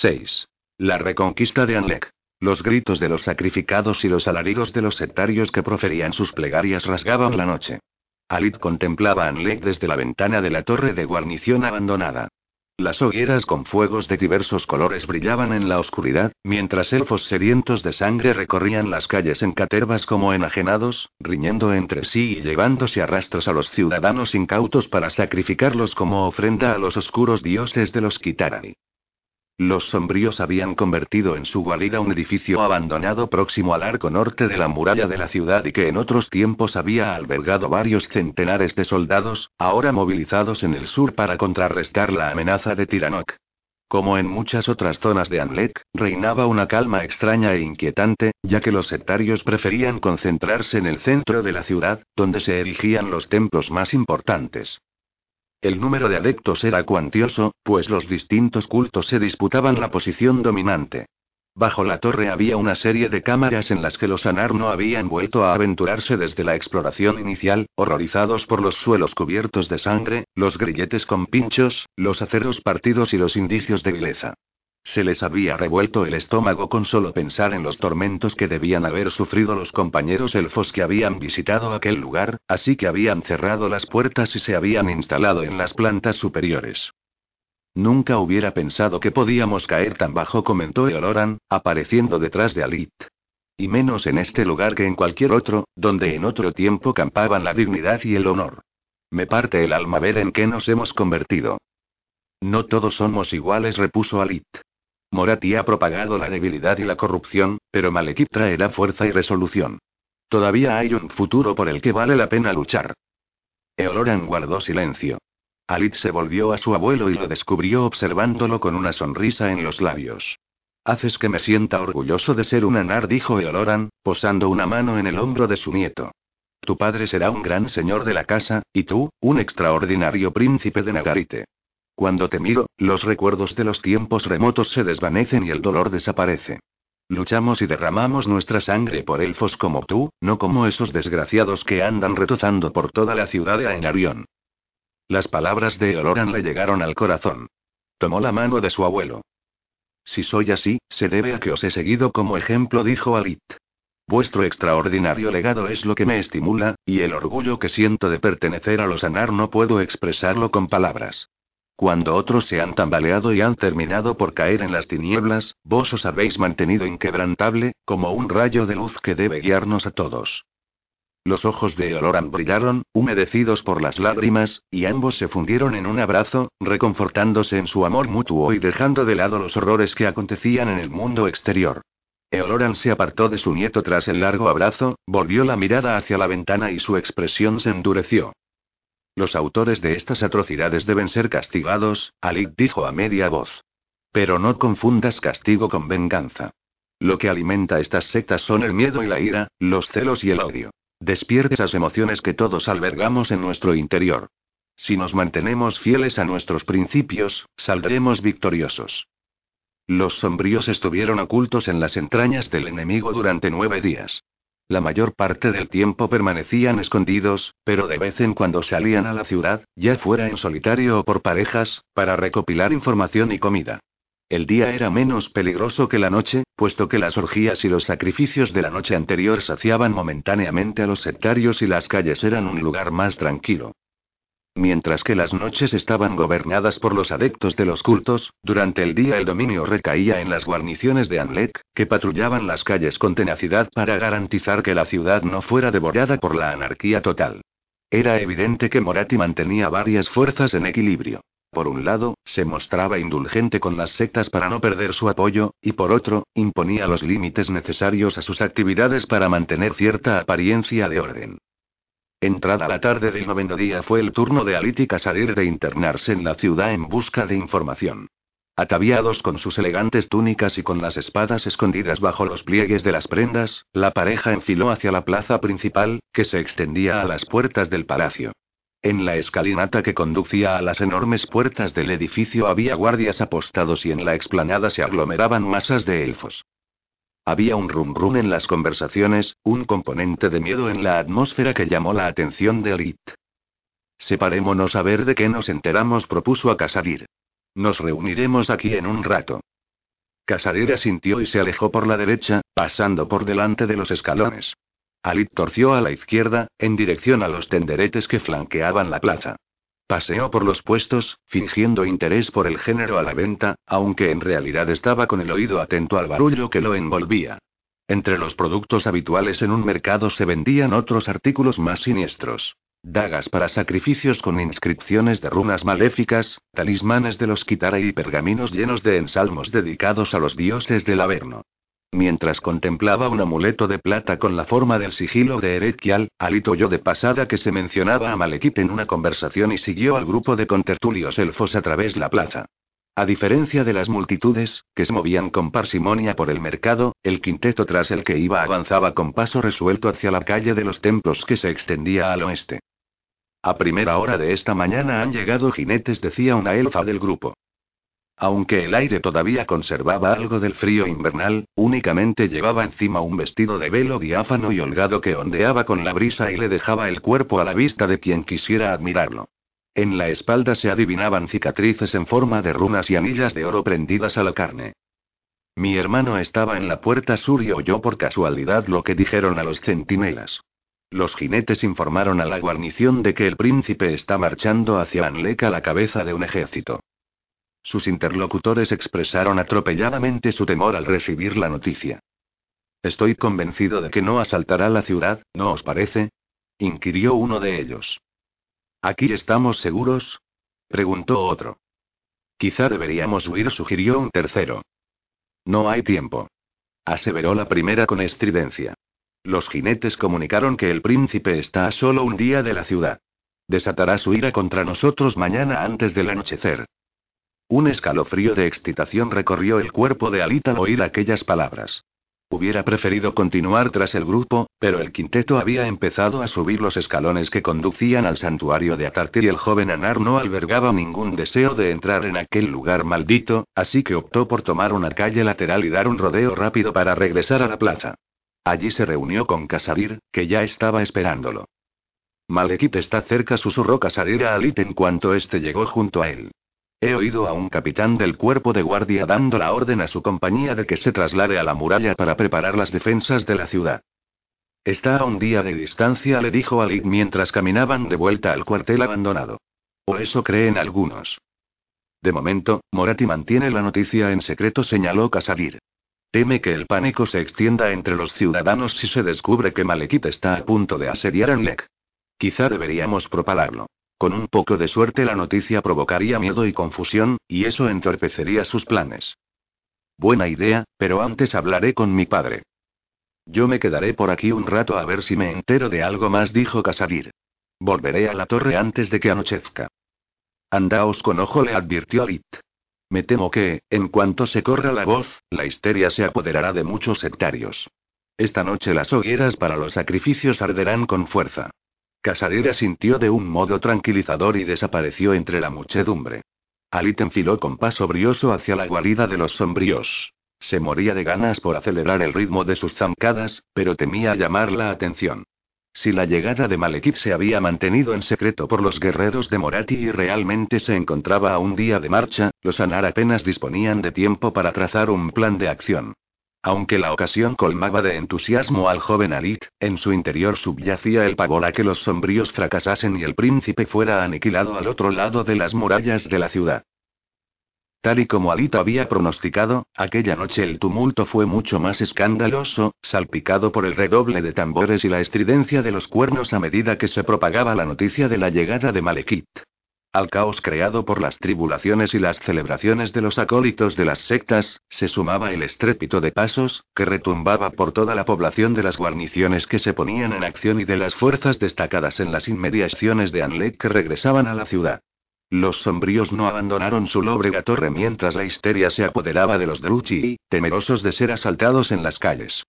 6. La reconquista de Anlek. Los gritos de los sacrificados y los alaridos de los sectarios que proferían sus plegarias rasgaban la noche. Alit contemplaba a Anlek desde la ventana de la torre de guarnición abandonada. Las hogueras con fuegos de diversos colores brillaban en la oscuridad, mientras elfos sedientos de sangre recorrían las calles en catervas como enajenados, riñendo entre sí y llevándose a rastros a los ciudadanos incautos para sacrificarlos como ofrenda a los oscuros dioses de los Kitarani. Los sombríos habían convertido en su guarida un edificio abandonado próximo al arco norte de la muralla de la ciudad y que en otros tiempos había albergado varios centenares de soldados, ahora movilizados en el sur para contrarrestar la amenaza de Tiranok. Como en muchas otras zonas de Anlek, reinaba una calma extraña e inquietante, ya que los sectarios preferían concentrarse en el centro de la ciudad, donde se erigían los templos más importantes. El número de adeptos era cuantioso, pues los distintos cultos se disputaban la posición dominante. Bajo la torre había una serie de cámaras en las que los Anar no habían vuelto a aventurarse desde la exploración inicial, horrorizados por los suelos cubiertos de sangre, los grilletes con pinchos, los aceros partidos y los indicios de vileza. Se les había revuelto el estómago con solo pensar en los tormentos que debían haber sufrido los compañeros elfos que habían visitado aquel lugar, así que habían cerrado las puertas y se habían instalado en las plantas superiores. Nunca hubiera pensado que podíamos caer tan bajo, comentó Eoloran, apareciendo detrás de Alit. Y menos en este lugar que en cualquier otro, donde en otro tiempo campaban la dignidad y el honor. Me parte el alma ver en qué nos hemos convertido. No todos somos iguales, repuso Alit. Morati ha propagado la debilidad y la corrupción, pero Malekith traerá fuerza y resolución. Todavía hay un futuro por el que vale la pena luchar. Eoloran guardó silencio. Alit se volvió a su abuelo y lo descubrió observándolo con una sonrisa en los labios. Haces que me sienta orgulloso de ser un anar, dijo Eoloran, posando una mano en el hombro de su nieto. Tu padre será un gran señor de la casa, y tú, un extraordinario príncipe de Nagarite. Cuando te miro, los recuerdos de los tiempos remotos se desvanecen y el dolor desaparece. Luchamos y derramamos nuestra sangre por elfos como tú, no como esos desgraciados que andan retozando por toda la ciudad de Aenarion. Las palabras de Oloran le llegaron al corazón. Tomó la mano de su abuelo. Si soy así, se debe a que os he seguido como ejemplo, dijo Alit. Vuestro extraordinario legado es lo que me estimula, y el orgullo que siento de pertenecer a los Anar no puedo expresarlo con palabras. Cuando otros se han tambaleado y han terminado por caer en las tinieblas, vos os habéis mantenido inquebrantable, como un rayo de luz que debe guiarnos a todos. Los ojos de Oloran brillaron, humedecidos por las lágrimas, y ambos se fundieron en un abrazo, reconfortándose en su amor mutuo y dejando de lado los horrores que acontecían en el mundo exterior. Eoloran se apartó de su nieto tras el largo abrazo, volvió la mirada hacia la ventana y su expresión se endureció. Los autores de estas atrocidades deben ser castigados, Alik dijo a media voz. Pero no confundas castigo con venganza. Lo que alimenta estas sectas son el miedo y la ira, los celos y el odio. Despierte esas emociones que todos albergamos en nuestro interior. Si nos mantenemos fieles a nuestros principios, saldremos victoriosos. Los sombríos estuvieron ocultos en las entrañas del enemigo durante nueve días. La mayor parte del tiempo permanecían escondidos, pero de vez en cuando salían a la ciudad, ya fuera en solitario o por parejas, para recopilar información y comida. El día era menos peligroso que la noche, puesto que las orgías y los sacrificios de la noche anterior saciaban momentáneamente a los sectarios y las calles eran un lugar más tranquilo. Mientras que las noches estaban gobernadas por los adeptos de los cultos, durante el día el dominio recaía en las guarniciones de Anlek, que patrullaban las calles con tenacidad para garantizar que la ciudad no fuera devorada por la anarquía total. Era evidente que Morati mantenía varias fuerzas en equilibrio. Por un lado, se mostraba indulgente con las sectas para no perder su apoyo, y por otro, imponía los límites necesarios a sus actividades para mantener cierta apariencia de orden. Entrada la tarde del noveno día fue el turno de Alítica salir de internarse en la ciudad en busca de información. Ataviados con sus elegantes túnicas y con las espadas escondidas bajo los pliegues de las prendas, la pareja enfiló hacia la plaza principal, que se extendía a las puertas del palacio. En la escalinata que conducía a las enormes puertas del edificio había guardias apostados y en la explanada se aglomeraban masas de elfos. Había un rum rum en las conversaciones, un componente de miedo en la atmósfera que llamó la atención de Elite. Separémonos a ver de qué nos enteramos, propuso a Casadir. Nos reuniremos aquí en un rato. Casadira sintió y se alejó por la derecha, pasando por delante de los escalones. Alit torció a la izquierda, en dirección a los tenderetes que flanqueaban la plaza. Paseó por los puestos, fingiendo interés por el género a la venta, aunque en realidad estaba con el oído atento al barullo que lo envolvía. Entre los productos habituales en un mercado se vendían otros artículos más siniestros. Dagas para sacrificios con inscripciones de runas maléficas, talismanes de los Kitara y pergaminos llenos de ensalmos dedicados a los dioses del Averno. Mientras contemplaba un amuleto de plata con la forma del sigilo de Erekial, Alito oyó de pasada que se mencionaba a Malekith en una conversación y siguió al grupo de contertulios elfos a través la plaza. A diferencia de las multitudes, que se movían con parsimonia por el mercado, el quinteto tras el que iba avanzaba con paso resuelto hacia la calle de los templos que se extendía al oeste. A primera hora de esta mañana han llegado jinetes, decía una elfa del grupo. Aunque el aire todavía conservaba algo del frío invernal, únicamente llevaba encima un vestido de velo diáfano y holgado que ondeaba con la brisa y le dejaba el cuerpo a la vista de quien quisiera admirarlo. En la espalda se adivinaban cicatrices en forma de runas y anillas de oro prendidas a la carne. Mi hermano estaba en la puerta sur y oyó por casualidad lo que dijeron a los centinelas. Los jinetes informaron a la guarnición de que el príncipe está marchando hacia Anlec a la cabeza de un ejército. Sus interlocutores expresaron atropelladamente su temor al recibir la noticia. Estoy convencido de que no asaltará la ciudad, ¿no os parece? inquirió uno de ellos. ¿Aquí estamos seguros? preguntó otro. Quizá deberíamos huir, sugirió un tercero. No hay tiempo. aseveró la primera con estridencia. Los jinetes comunicaron que el príncipe está a solo un día de la ciudad. Desatará su ira contra nosotros mañana antes del anochecer. Un escalofrío de excitación recorrió el cuerpo de Alita al oír aquellas palabras. Hubiera preferido continuar tras el grupo, pero el quinteto había empezado a subir los escalones que conducían al santuario de Atarte y el joven Anar no albergaba ningún deseo de entrar en aquel lugar maldito, así que optó por tomar una calle lateral y dar un rodeo rápido para regresar a la plaza. Allí se reunió con Casadir, que ya estaba esperándolo. Malekith está cerca, susurró Casadir a Alit en cuanto éste llegó junto a él. He oído a un capitán del cuerpo de guardia dando la orden a su compañía de que se traslade a la muralla para preparar las defensas de la ciudad. Está a un día de distancia, le dijo Alit mientras caminaban de vuelta al cuartel abandonado. O eso creen algunos. De momento, Morati mantiene la noticia en secreto, señaló Casadir. Teme que el pánico se extienda entre los ciudadanos si se descubre que Malekith está a punto de asediar Anlek. Quizá deberíamos propalarlo. Con un poco de suerte la noticia provocaría miedo y confusión, y eso entorpecería sus planes. Buena idea, pero antes hablaré con mi padre. Yo me quedaré por aquí un rato a ver si me entero de algo más, dijo Casadir. Volveré a la torre antes de que anochezca. Andaos con ojo, le advirtió Alit. Me temo que, en cuanto se corra la voz, la histeria se apoderará de muchos sectarios. Esta noche las hogueras para los sacrificios arderán con fuerza. Casadera sintió de un modo tranquilizador y desapareció entre la muchedumbre. Alit enfiló con paso brioso hacia la guarida de los sombríos. Se moría de ganas por acelerar el ritmo de sus zancadas, pero temía llamar la atención. Si la llegada de Malekith se había mantenido en secreto por los guerreros de Morati y realmente se encontraba a un día de marcha, los Anar apenas disponían de tiempo para trazar un plan de acción. Aunque la ocasión colmaba de entusiasmo al joven Alit, en su interior subyacía el pavor a que los sombríos fracasasen y el príncipe fuera aniquilado al otro lado de las murallas de la ciudad. Tal y como Alita había pronosticado, aquella noche el tumulto fue mucho más escandaloso, salpicado por el redoble de tambores y la estridencia de los cuernos a medida que se propagaba la noticia de la llegada de Malekith. Al caos creado por las tribulaciones y las celebraciones de los acólitos de las sectas, se sumaba el estrépito de pasos, que retumbaba por toda la población de las guarniciones que se ponían en acción y de las fuerzas destacadas en las inmediaciones de Anlek que regresaban a la ciudad. Los sombríos no abandonaron su lóbrega torre mientras la histeria se apoderaba de los Druchi, temerosos de ser asaltados en las calles.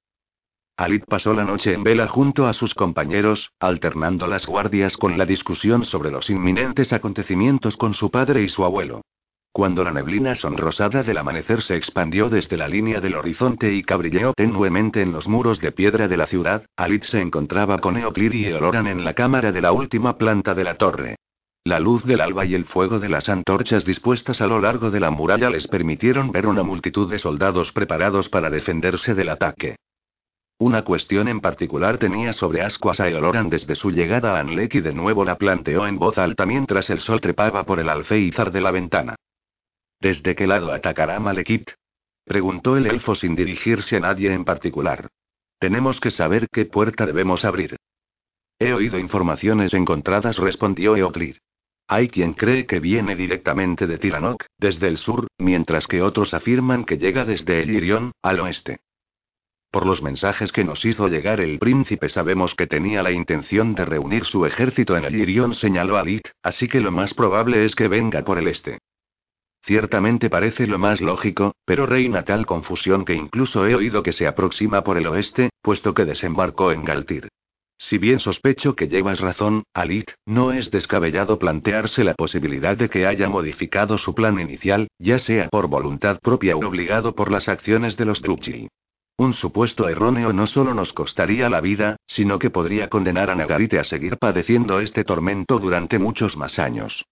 Alit pasó la noche en vela junto a sus compañeros, alternando las guardias con la discusión sobre los inminentes acontecimientos con su padre y su abuelo. Cuando la neblina sonrosada del amanecer se expandió desde la línea del horizonte y cabrilleó tenuemente en los muros de piedra de la ciudad, Alit se encontraba con Eoclir y Eoloran en la cámara de la última planta de la torre. La luz del alba y el fuego de las antorchas dispuestas a lo largo de la muralla les permitieron ver una multitud de soldados preparados para defenderse del ataque. Una cuestión en particular tenía sobre Ascuas a Eoloran desde su llegada a Anlek y de nuevo la planteó en voz alta mientras el sol trepaba por el alféizar de la ventana. ¿Desde qué lado atacará Malekith? preguntó el elfo sin dirigirse a nadie en particular. Tenemos que saber qué puerta debemos abrir. He oído informaciones encontradas, respondió Eoclir. Hay quien cree que viene directamente de Tiranok, desde el sur, mientras que otros afirman que llega desde el al oeste. Por los mensajes que nos hizo llegar el príncipe sabemos que tenía la intención de reunir su ejército en el Irión, señaló Alit, así que lo más probable es que venga por el este. Ciertamente parece lo más lógico, pero reina tal confusión que incluso he oído que se aproxima por el oeste, puesto que desembarcó en Galtir. Si bien sospecho que llevas razón, Alit, no es descabellado plantearse la posibilidad de que haya modificado su plan inicial, ya sea por voluntad propia o obligado por las acciones de los Drukji. Un supuesto erróneo no solo nos costaría la vida, sino que podría condenar a Nagarite a seguir padeciendo este tormento durante muchos más años.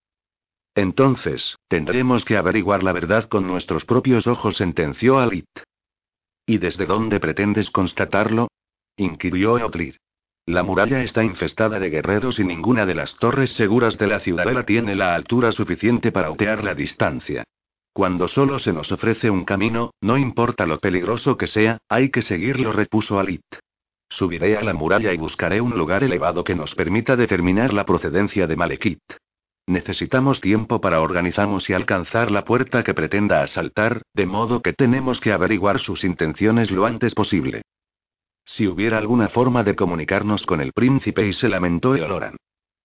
Entonces, tendremos que averiguar la verdad con nuestros propios ojos, sentenció Alit. ¿Y desde dónde pretendes constatarlo? inquirió Eoclir. La muralla está infestada de guerreros y ninguna de las torres seguras de la ciudadela tiene la altura suficiente para otear la distancia. Cuando solo se nos ofrece un camino, no importa lo peligroso que sea, hay que seguirlo, repuso Alit. Subiré a la muralla y buscaré un lugar elevado que nos permita determinar la procedencia de Malekith. Necesitamos tiempo para organizarnos y alcanzar la puerta que pretenda asaltar, de modo que tenemos que averiguar sus intenciones lo antes posible. Si hubiera alguna forma de comunicarnos con el príncipe y se lamentó Eoloran.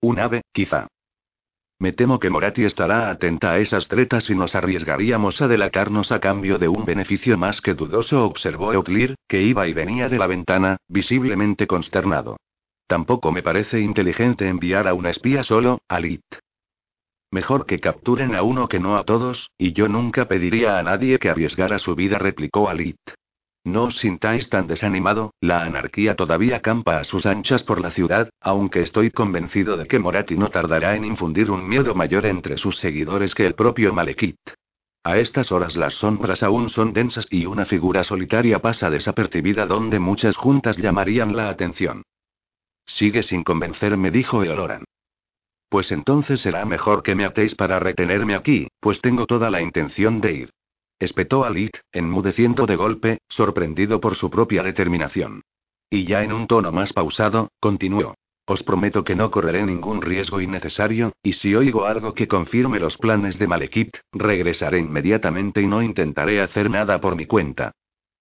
Un ave, quizá. Me temo que Morati estará atenta a esas tretas y nos arriesgaríamos a delatarnos a cambio de un beneficio más que dudoso, observó Euclir, que iba y venía de la ventana, visiblemente consternado. Tampoco me parece inteligente enviar a un espía solo, Alit. Mejor que capturen a uno que no a todos, y yo nunca pediría a nadie que arriesgara su vida, replicó Alit. No os sintáis tan desanimado, la anarquía todavía campa a sus anchas por la ciudad, aunque estoy convencido de que Morati no tardará en infundir un miedo mayor entre sus seguidores que el propio Malekith. A estas horas las sombras aún son densas y una figura solitaria pasa desapercibida donde muchas juntas llamarían la atención. Sigue sin convencerme, dijo Eoloran. Pues entonces será mejor que me atéis para retenerme aquí, pues tengo toda la intención de ir espetó Alit, enmudeciendo de golpe, sorprendido por su propia determinación. Y ya en un tono más pausado, continuó. Os prometo que no correré ningún riesgo innecesario, y si oigo algo que confirme los planes de Malekith, regresaré inmediatamente y no intentaré hacer nada por mi cuenta.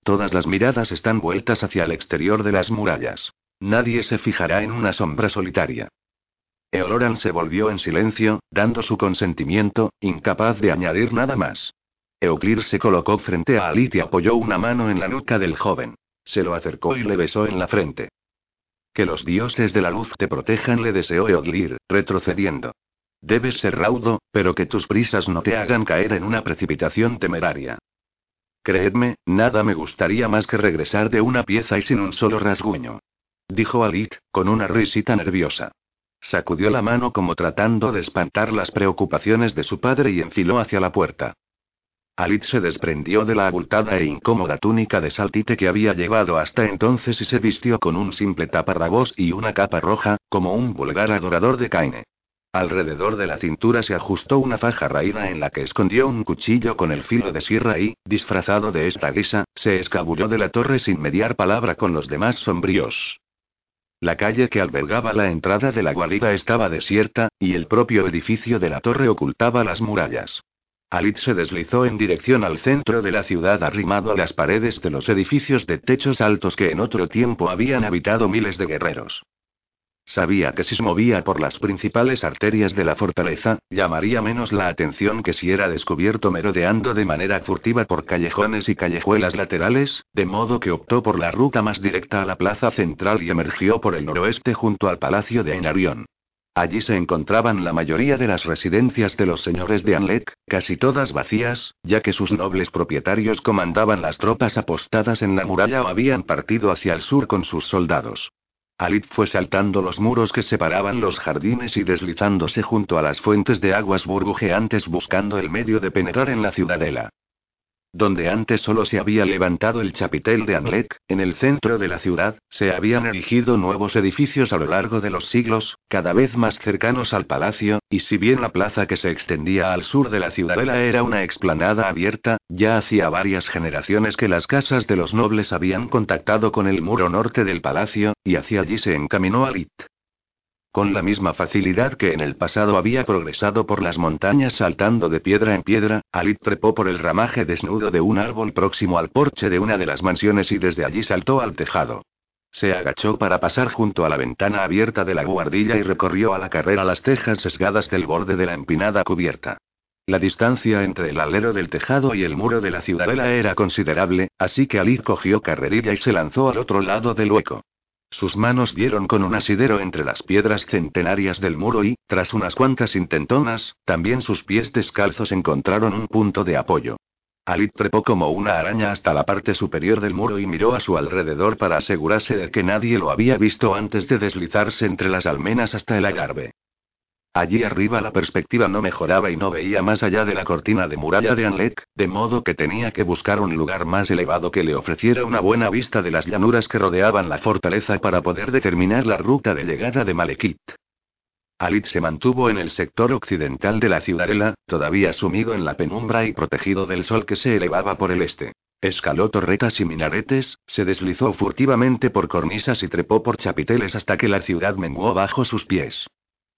Todas las miradas están vueltas hacia el exterior de las murallas. Nadie se fijará en una sombra solitaria. Eoloran se volvió en silencio, dando su consentimiento, incapaz de añadir nada más. Euclir se colocó frente a Alit y apoyó una mano en la nuca del joven. Se lo acercó y le besó en la frente. Que los dioses de la luz te protejan, le deseó Eoglir, retrocediendo. Debes ser raudo, pero que tus prisas no te hagan caer en una precipitación temeraria. Creedme, nada me gustaría más que regresar de una pieza y sin un solo rasguño. Dijo Alit, con una risita nerviosa. Sacudió la mano como tratando de espantar las preocupaciones de su padre y enfiló hacia la puerta. Alit se desprendió de la abultada e incómoda túnica de saltite que había llevado hasta entonces y se vistió con un simple taparrabos y una capa roja, como un vulgar adorador de Kaine. Alrededor de la cintura se ajustó una faja raída en la que escondió un cuchillo con el filo de sierra y, disfrazado de esta guisa, se escabulló de la torre sin mediar palabra con los demás sombríos. La calle que albergaba la entrada de la guarida estaba desierta, y el propio edificio de la torre ocultaba las murallas. Alit se deslizó en dirección al centro de la ciudad arrimado a las paredes de los edificios de techos altos que en otro tiempo habían habitado miles de guerreros. Sabía que si se movía por las principales arterias de la fortaleza, llamaría menos la atención que si era descubierto merodeando de manera furtiva por callejones y callejuelas laterales, de modo que optó por la ruta más directa a la plaza central y emergió por el noroeste junto al palacio de Ainarion. Allí se encontraban la mayoría de las residencias de los señores de Anlek, casi todas vacías, ya que sus nobles propietarios comandaban las tropas apostadas en la muralla o habían partido hacia el sur con sus soldados. Alit fue saltando los muros que separaban los jardines y deslizándose junto a las fuentes de aguas burbujeantes buscando el medio de penetrar en la ciudadela. Donde antes solo se había levantado el chapitel de Anlek, en el centro de la ciudad, se habían erigido nuevos edificios a lo largo de los siglos, cada vez más cercanos al palacio, y si bien la plaza que se extendía al sur de la ciudadela era una explanada abierta, ya hacía varias generaciones que las casas de los nobles habían contactado con el muro norte del palacio, y hacia allí se encaminó Alit. Con la misma facilidad que en el pasado había progresado por las montañas saltando de piedra en piedra, Alit trepó por el ramaje desnudo de un árbol próximo al porche de una de las mansiones y desde allí saltó al tejado. Se agachó para pasar junto a la ventana abierta de la guardilla y recorrió a la carrera las tejas sesgadas del borde de la empinada cubierta. La distancia entre el alero del tejado y el muro de la ciudadela era considerable, así que Alit cogió carrerilla y se lanzó al otro lado del hueco. Sus manos dieron con un asidero entre las piedras centenarias del muro y, tras unas cuantas intentonas, también sus pies descalzos encontraron un punto de apoyo. Alit trepó como una araña hasta la parte superior del muro y miró a su alrededor para asegurarse de que nadie lo había visto antes de deslizarse entre las almenas hasta el agarbe. Allí arriba la perspectiva no mejoraba y no veía más allá de la cortina de muralla de Anlek, de modo que tenía que buscar un lugar más elevado que le ofreciera una buena vista de las llanuras que rodeaban la fortaleza para poder determinar la ruta de llegada de Malekith. Alit se mantuvo en el sector occidental de la ciudadela, todavía sumido en la penumbra y protegido del sol que se elevaba por el este. Escaló torretas y minaretes, se deslizó furtivamente por cornisas y trepó por chapiteles hasta que la ciudad menguó bajo sus pies.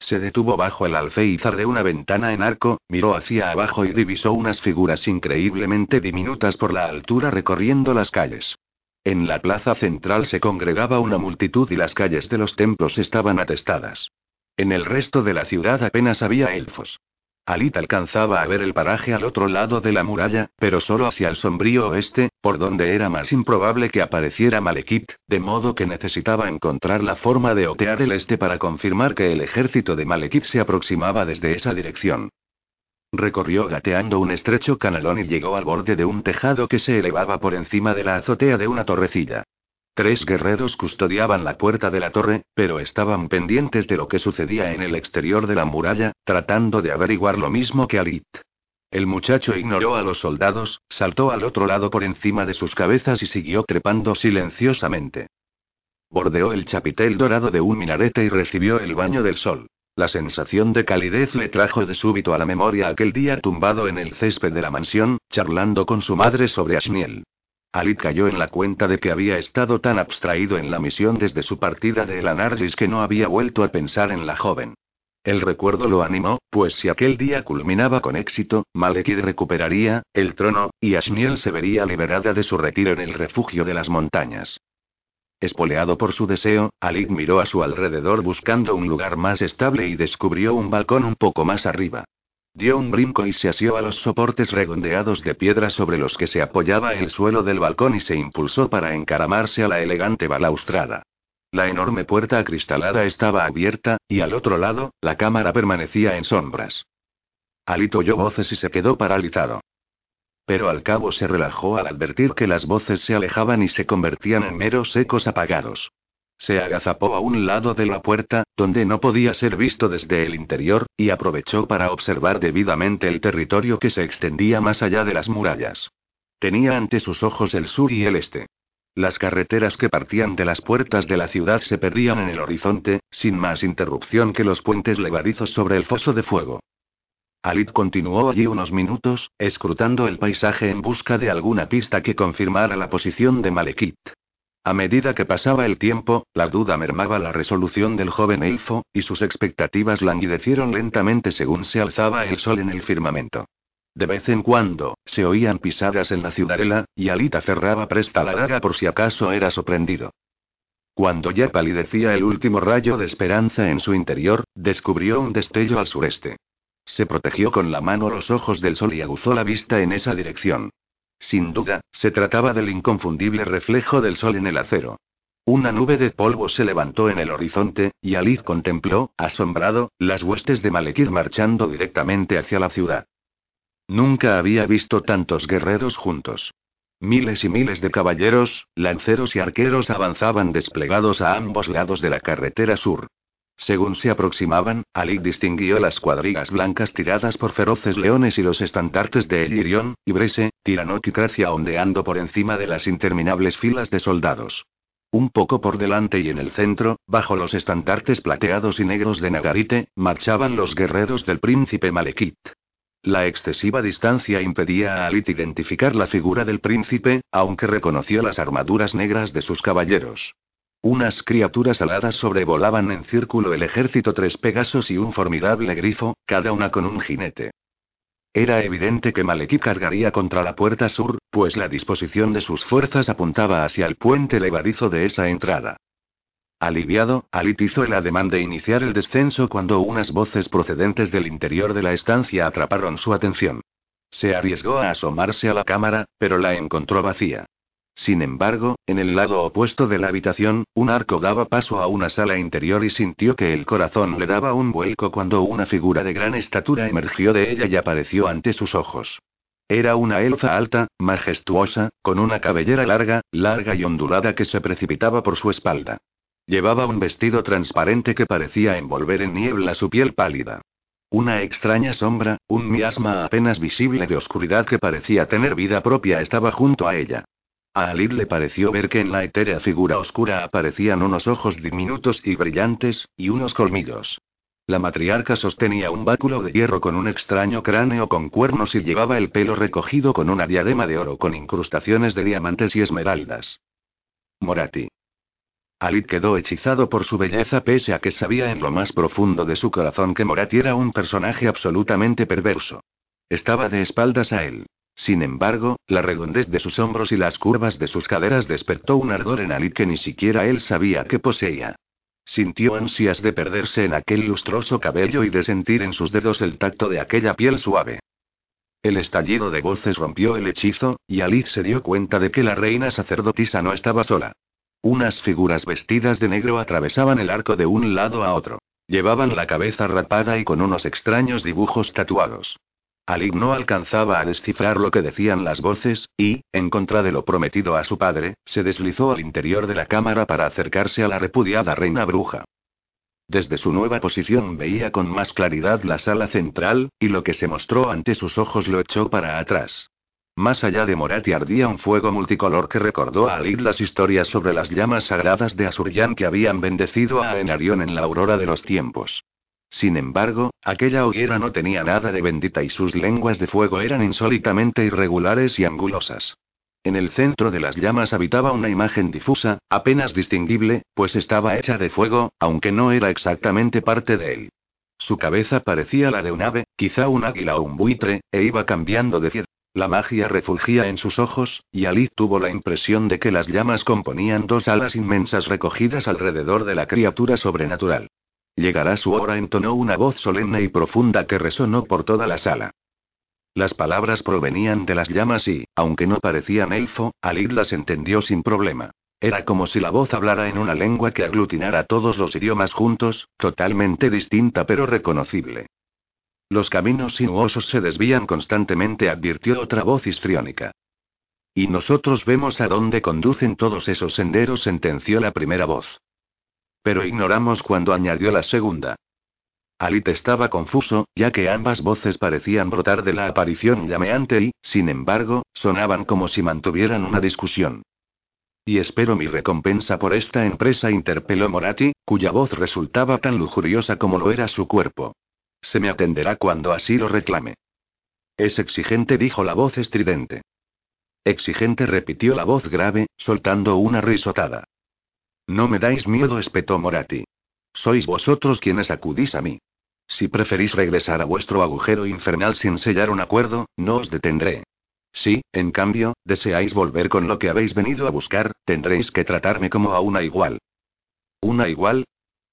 Se detuvo bajo el alféizar de una ventana en arco, miró hacia abajo y divisó unas figuras increíblemente diminutas por la altura recorriendo las calles. En la plaza central se congregaba una multitud y las calles de los templos estaban atestadas. En el resto de la ciudad apenas había elfos. Alit alcanzaba a ver el paraje al otro lado de la muralla, pero solo hacia el sombrío oeste, por donde era más improbable que apareciera Malekith, de modo que necesitaba encontrar la forma de otear el este para confirmar que el ejército de Malekith se aproximaba desde esa dirección. Recorrió gateando un estrecho canalón y llegó al borde de un tejado que se elevaba por encima de la azotea de una torrecilla. Tres guerreros custodiaban la puerta de la torre, pero estaban pendientes de lo que sucedía en el exterior de la muralla, tratando de averiguar lo mismo que Alit. El muchacho ignoró a los soldados, saltó al otro lado por encima de sus cabezas y siguió trepando silenciosamente. Bordeó el chapitel dorado de un minarete y recibió el baño del sol. La sensación de calidez le trajo de súbito a la memoria aquel día tumbado en el césped de la mansión, charlando con su madre sobre Ashniel. Alit cayó en la cuenta de que había estado tan abstraído en la misión desde su partida de El que no había vuelto a pensar en la joven. El recuerdo lo animó, pues si aquel día culminaba con éxito, Malekith recuperaría el trono, y Ashniel se vería liberada de su retiro en el refugio de las montañas. Espoleado por su deseo, Alit miró a su alrededor buscando un lugar más estable y descubrió un balcón un poco más arriba. Dio un brinco y se asió a los soportes redondeados de piedra sobre los que se apoyaba el suelo del balcón y se impulsó para encaramarse a la elegante balaustrada. La enorme puerta acristalada estaba abierta, y al otro lado, la cámara permanecía en sombras. Alito oyó voces y se quedó paralizado. Pero al cabo se relajó al advertir que las voces se alejaban y se convertían en meros ecos apagados. Se agazapó a un lado de la puerta, donde no podía ser visto desde el interior, y aprovechó para observar debidamente el territorio que se extendía más allá de las murallas. Tenía ante sus ojos el sur y el este. Las carreteras que partían de las puertas de la ciudad se perdían en el horizonte, sin más interrupción que los puentes levadizos sobre el foso de fuego. Alit continuó allí unos minutos, escrutando el paisaje en busca de alguna pista que confirmara la posición de Malekith. A medida que pasaba el tiempo, la duda mermaba la resolución del joven elfo, y sus expectativas languidecieron lentamente según se alzaba el sol en el firmamento. De vez en cuando, se oían pisadas en la ciudadela, y Alita cerraba presta la daga por si acaso era sorprendido. Cuando ya palidecía el último rayo de esperanza en su interior, descubrió un destello al sureste. Se protegió con la mano los ojos del sol y aguzó la vista en esa dirección. Sin duda, se trataba del inconfundible reflejo del sol en el acero. Una nube de polvo se levantó en el horizonte, y Alice contempló, asombrado, las huestes de Malekith marchando directamente hacia la ciudad. Nunca había visto tantos guerreros juntos. Miles y miles de caballeros, lanceros y arqueros avanzaban desplegados a ambos lados de la carretera sur. Según se aproximaban, Ali distinguió las cuadrigas blancas tiradas por feroces leones y los estandartes de Elirión, y Brese, y Tracia ondeando por encima de las interminables filas de soldados. Un poco por delante y en el centro, bajo los estandartes plateados y negros de Nagarite, marchaban los guerreros del príncipe Malekith. La excesiva distancia impedía a Alit identificar la figura del príncipe, aunque reconoció las armaduras negras de sus caballeros. Unas criaturas aladas sobrevolaban en círculo el ejército tres pegasos y un formidable grifo, cada una con un jinete. Era evidente que Malekith cargaría contra la puerta sur, pues la disposición de sus fuerzas apuntaba hacia el puente levadizo de esa entrada. Aliviado, Alit hizo el ademán de iniciar el descenso cuando unas voces procedentes del interior de la estancia atraparon su atención. Se arriesgó a asomarse a la cámara, pero la encontró vacía. Sin embargo, en el lado opuesto de la habitación, un arco daba paso a una sala interior y sintió que el corazón le daba un vuelco cuando una figura de gran estatura emergió de ella y apareció ante sus ojos. Era una elfa alta, majestuosa, con una cabellera larga, larga y ondulada que se precipitaba por su espalda. Llevaba un vestido transparente que parecía envolver en niebla su piel pálida. Una extraña sombra, un miasma apenas visible de oscuridad que parecía tener vida propia estaba junto a ella. A Alid le pareció ver que en la etérea figura oscura aparecían unos ojos diminutos y brillantes, y unos colmillos. La matriarca sostenía un báculo de hierro con un extraño cráneo con cuernos y llevaba el pelo recogido con una diadema de oro con incrustaciones de diamantes y esmeraldas. Morati. Alid quedó hechizado por su belleza pese a que sabía en lo más profundo de su corazón que Morati era un personaje absolutamente perverso. Estaba de espaldas a él. Sin embargo, la redondez de sus hombros y las curvas de sus caderas despertó un ardor en Alit que ni siquiera él sabía que poseía. Sintió ansias de perderse en aquel lustroso cabello y de sentir en sus dedos el tacto de aquella piel suave. El estallido de voces rompió el hechizo, y Alit se dio cuenta de que la reina sacerdotisa no estaba sola. Unas figuras vestidas de negro atravesaban el arco de un lado a otro. Llevaban la cabeza rapada y con unos extraños dibujos tatuados. Ali no alcanzaba a descifrar lo que decían las voces, y, en contra de lo prometido a su padre, se deslizó al interior de la cámara para acercarse a la repudiada reina bruja. Desde su nueva posición veía con más claridad la sala central, y lo que se mostró ante sus ojos lo echó para atrás. Más allá de Morati ardía un fuego multicolor que recordó a Alid las historias sobre las llamas sagradas de Asuryan que habían bendecido a Enarion en la aurora de los tiempos. Sin embargo, aquella hoguera no tenía nada de bendita y sus lenguas de fuego eran insólitamente irregulares y angulosas. En el centro de las llamas habitaba una imagen difusa, apenas distinguible, pues estaba hecha de fuego, aunque no era exactamente parte de él. Su cabeza parecía la de un ave, quizá un águila o un buitre, e iba cambiando de pie. La magia refulgía en sus ojos, y Ali tuvo la impresión de que las llamas componían dos alas inmensas recogidas alrededor de la criatura sobrenatural. Llegará su hora, entonó una voz solemne y profunda que resonó por toda la sala. Las palabras provenían de las llamas y, aunque no parecían elfo, Alid las entendió sin problema. Era como si la voz hablara en una lengua que aglutinara todos los idiomas juntos, totalmente distinta pero reconocible. Los caminos sinuosos se desvían constantemente, advirtió otra voz histriónica. Y nosotros vemos a dónde conducen todos esos senderos, sentenció la primera voz. Pero ignoramos cuando añadió la segunda. Alit estaba confuso, ya que ambas voces parecían brotar de la aparición llameante y, sin embargo, sonaban como si mantuvieran una discusión. Y espero mi recompensa por esta empresa, interpeló Morati, cuya voz resultaba tan lujuriosa como lo era su cuerpo. Se me atenderá cuando así lo reclame. Es exigente, dijo la voz estridente. Exigente, repitió la voz grave, soltando una risotada. No me dais miedo, espetó Morati. Sois vosotros quienes acudís a mí. Si preferís regresar a vuestro agujero infernal sin sellar un acuerdo, no os detendré. Si, en cambio, deseáis volver con lo que habéis venido a buscar, tendréis que tratarme como a una igual. ¿Una igual?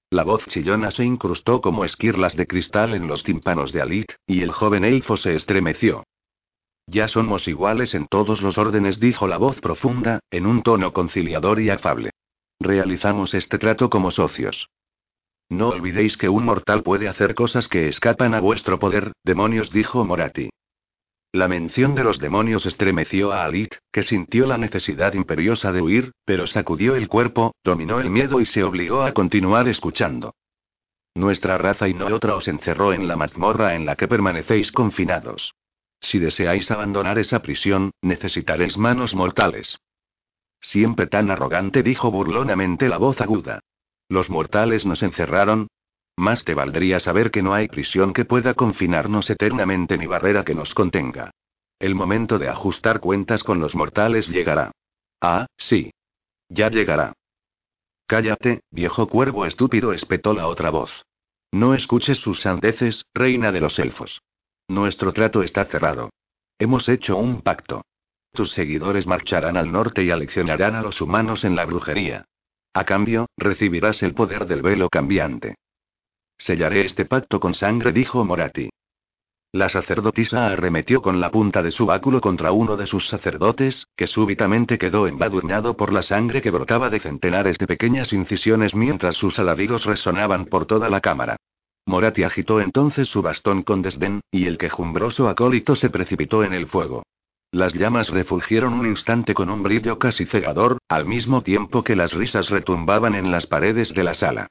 La voz chillona se incrustó como esquirlas de cristal en los tímpanos de Alit, y el joven elfo se estremeció. Ya somos iguales en todos los órdenes, dijo la voz profunda, en un tono conciliador y afable. Realizamos este trato como socios. No olvidéis que un mortal puede hacer cosas que escapan a vuestro poder, demonios, dijo Morati. La mención de los demonios estremeció a Alit, que sintió la necesidad imperiosa de huir, pero sacudió el cuerpo, dominó el miedo y se obligó a continuar escuchando. Nuestra raza y no otra os encerró en la mazmorra en la que permanecéis confinados. Si deseáis abandonar esa prisión, necesitaréis manos mortales. Siempre tan arrogante, dijo burlonamente la voz aguda. Los mortales nos encerraron. Más te valdría saber que no hay prisión que pueda confinarnos eternamente ni barrera que nos contenga. El momento de ajustar cuentas con los mortales llegará. Ah, sí. Ya llegará. Cállate, viejo cuervo estúpido, espetó la otra voz. No escuches sus sandeces, reina de los elfos. Nuestro trato está cerrado. Hemos hecho un pacto. Tus seguidores marcharán al norte y aleccionarán a los humanos en la brujería. A cambio, recibirás el poder del velo cambiante. Sellaré este pacto con sangre, dijo Morati. La sacerdotisa arremetió con la punta de su báculo contra uno de sus sacerdotes, que súbitamente quedó embadurnado por la sangre que brotaba de centenares de pequeñas incisiones mientras sus alaridos resonaban por toda la cámara. Morati agitó entonces su bastón con desdén, y el quejumbroso acólito se precipitó en el fuego. Las llamas refulgieron un instante con un brillo casi cegador, al mismo tiempo que las risas retumbaban en las paredes de la sala.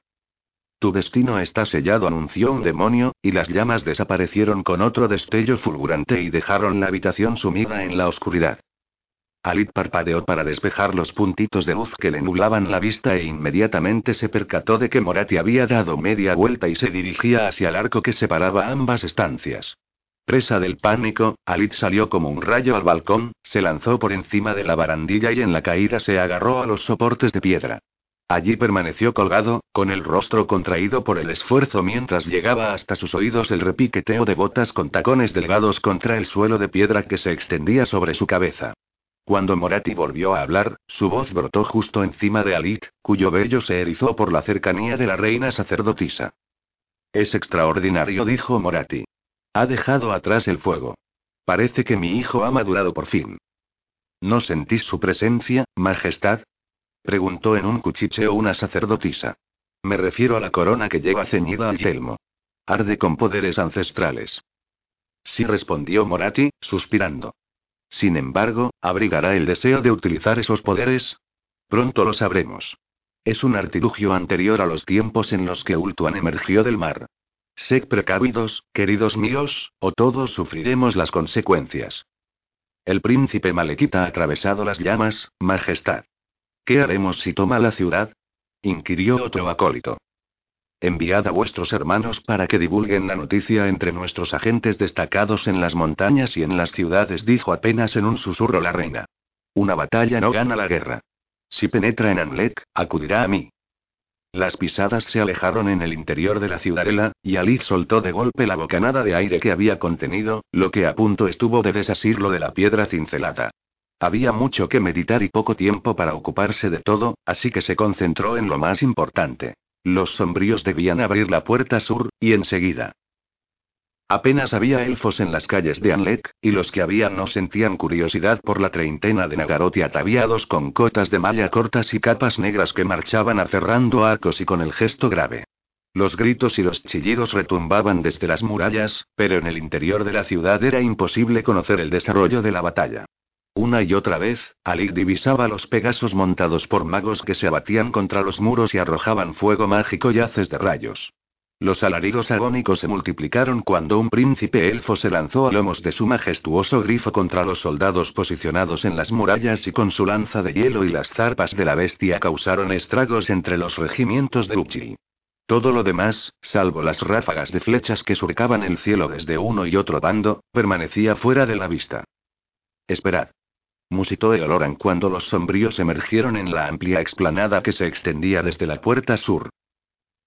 Tu destino está sellado, anunció un demonio, y las llamas desaparecieron con otro destello fulgurante y dejaron la habitación sumida en la oscuridad. Alit parpadeó para despejar los puntitos de luz que le nublaban la vista e inmediatamente se percató de que Morati había dado media vuelta y se dirigía hacia el arco que separaba ambas estancias. Presa del pánico, Alit salió como un rayo al balcón, se lanzó por encima de la barandilla y en la caída se agarró a los soportes de piedra. Allí permaneció colgado, con el rostro contraído por el esfuerzo mientras llegaba hasta sus oídos el repiqueteo de botas con tacones delgados contra el suelo de piedra que se extendía sobre su cabeza. Cuando Morati volvió a hablar, su voz brotó justo encima de Alit, cuyo vello se erizó por la cercanía de la reina sacerdotisa. Es extraordinario, dijo Morati. Ha dejado atrás el fuego. Parece que mi hijo ha madurado por fin. ¿No sentís su presencia, Majestad? preguntó en un cuchicheo una sacerdotisa. Me refiero a la corona que lleva ceñida al yelmo. Arde con poderes ancestrales. Sí respondió Morati, suspirando. Sin embargo, ¿abrigará el deseo de utilizar esos poderes? Pronto lo sabremos. Es un artilugio anterior a los tiempos en los que Ultuan emergió del mar. Sed precavidos, queridos míos, o todos sufriremos las consecuencias. El príncipe Malequita ha atravesado las llamas, Majestad. ¿Qué haremos si toma la ciudad? inquirió otro acólito. Enviad a vuestros hermanos para que divulguen la noticia entre nuestros agentes destacados en las montañas y en las ciudades, dijo apenas en un susurro la reina. Una batalla no gana la guerra. Si penetra en Anlek, acudirá a mí. Las pisadas se alejaron en el interior de la ciudadela, y Alice soltó de golpe la bocanada de aire que había contenido, lo que a punto estuvo de desasirlo de la piedra cincelada. Había mucho que meditar y poco tiempo para ocuparse de todo, así que se concentró en lo más importante. Los sombríos debían abrir la puerta sur, y enseguida. Apenas había elfos en las calles de Anlek, y los que había no sentían curiosidad por la treintena de Nagaroti ataviados con cotas de malla cortas y capas negras que marchaban aferrando arcos y con el gesto grave. Los gritos y los chillidos retumbaban desde las murallas, pero en el interior de la ciudad era imposible conocer el desarrollo de la batalla. Una y otra vez, Alik divisaba los pegasos montados por magos que se abatían contra los muros y arrojaban fuego mágico y haces de rayos. Los alaridos agónicos se multiplicaron cuando un príncipe elfo se lanzó a lomos de su majestuoso grifo contra los soldados posicionados en las murallas y con su lanza de hielo y las zarpas de la bestia causaron estragos entre los regimientos de Uchi. Todo lo demás, salvo las ráfagas de flechas que surcaban el cielo desde uno y otro bando, permanecía fuera de la vista. Esperad. Musitó Eoloran cuando los sombríos emergieron en la amplia explanada que se extendía desde la puerta sur.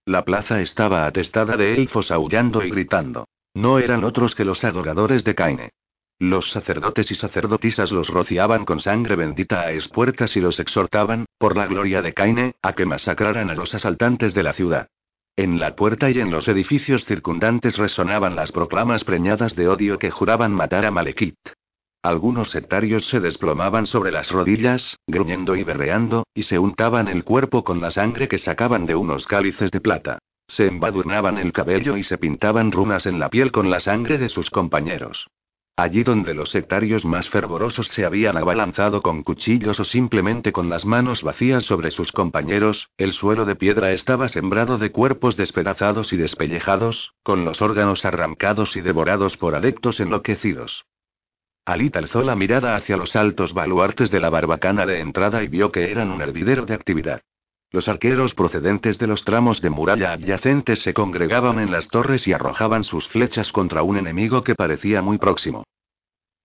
La plaza estaba atestada de elfos aullando y gritando. No eran otros que los adoradores de Caine. Los sacerdotes y sacerdotisas los rociaban con sangre bendita a espuertas y los exhortaban, por la gloria de Caine, a que masacraran a los asaltantes de la ciudad. En la puerta y en los edificios circundantes resonaban las proclamas preñadas de odio que juraban matar a Malekith. Algunos sectarios se desplomaban sobre las rodillas, gruñendo y berreando, y se untaban el cuerpo con la sangre que sacaban de unos cálices de plata. Se embadurnaban el cabello y se pintaban runas en la piel con la sangre de sus compañeros. Allí donde los sectarios más fervorosos se habían abalanzado con cuchillos o simplemente con las manos vacías sobre sus compañeros, el suelo de piedra estaba sembrado de cuerpos despedazados y despellejados, con los órganos arrancados y devorados por adeptos enloquecidos. Alit alzó la mirada hacia los altos baluartes de la barbacana de entrada y vio que eran un hervidero de actividad. Los arqueros procedentes de los tramos de muralla adyacentes se congregaban en las torres y arrojaban sus flechas contra un enemigo que parecía muy próximo.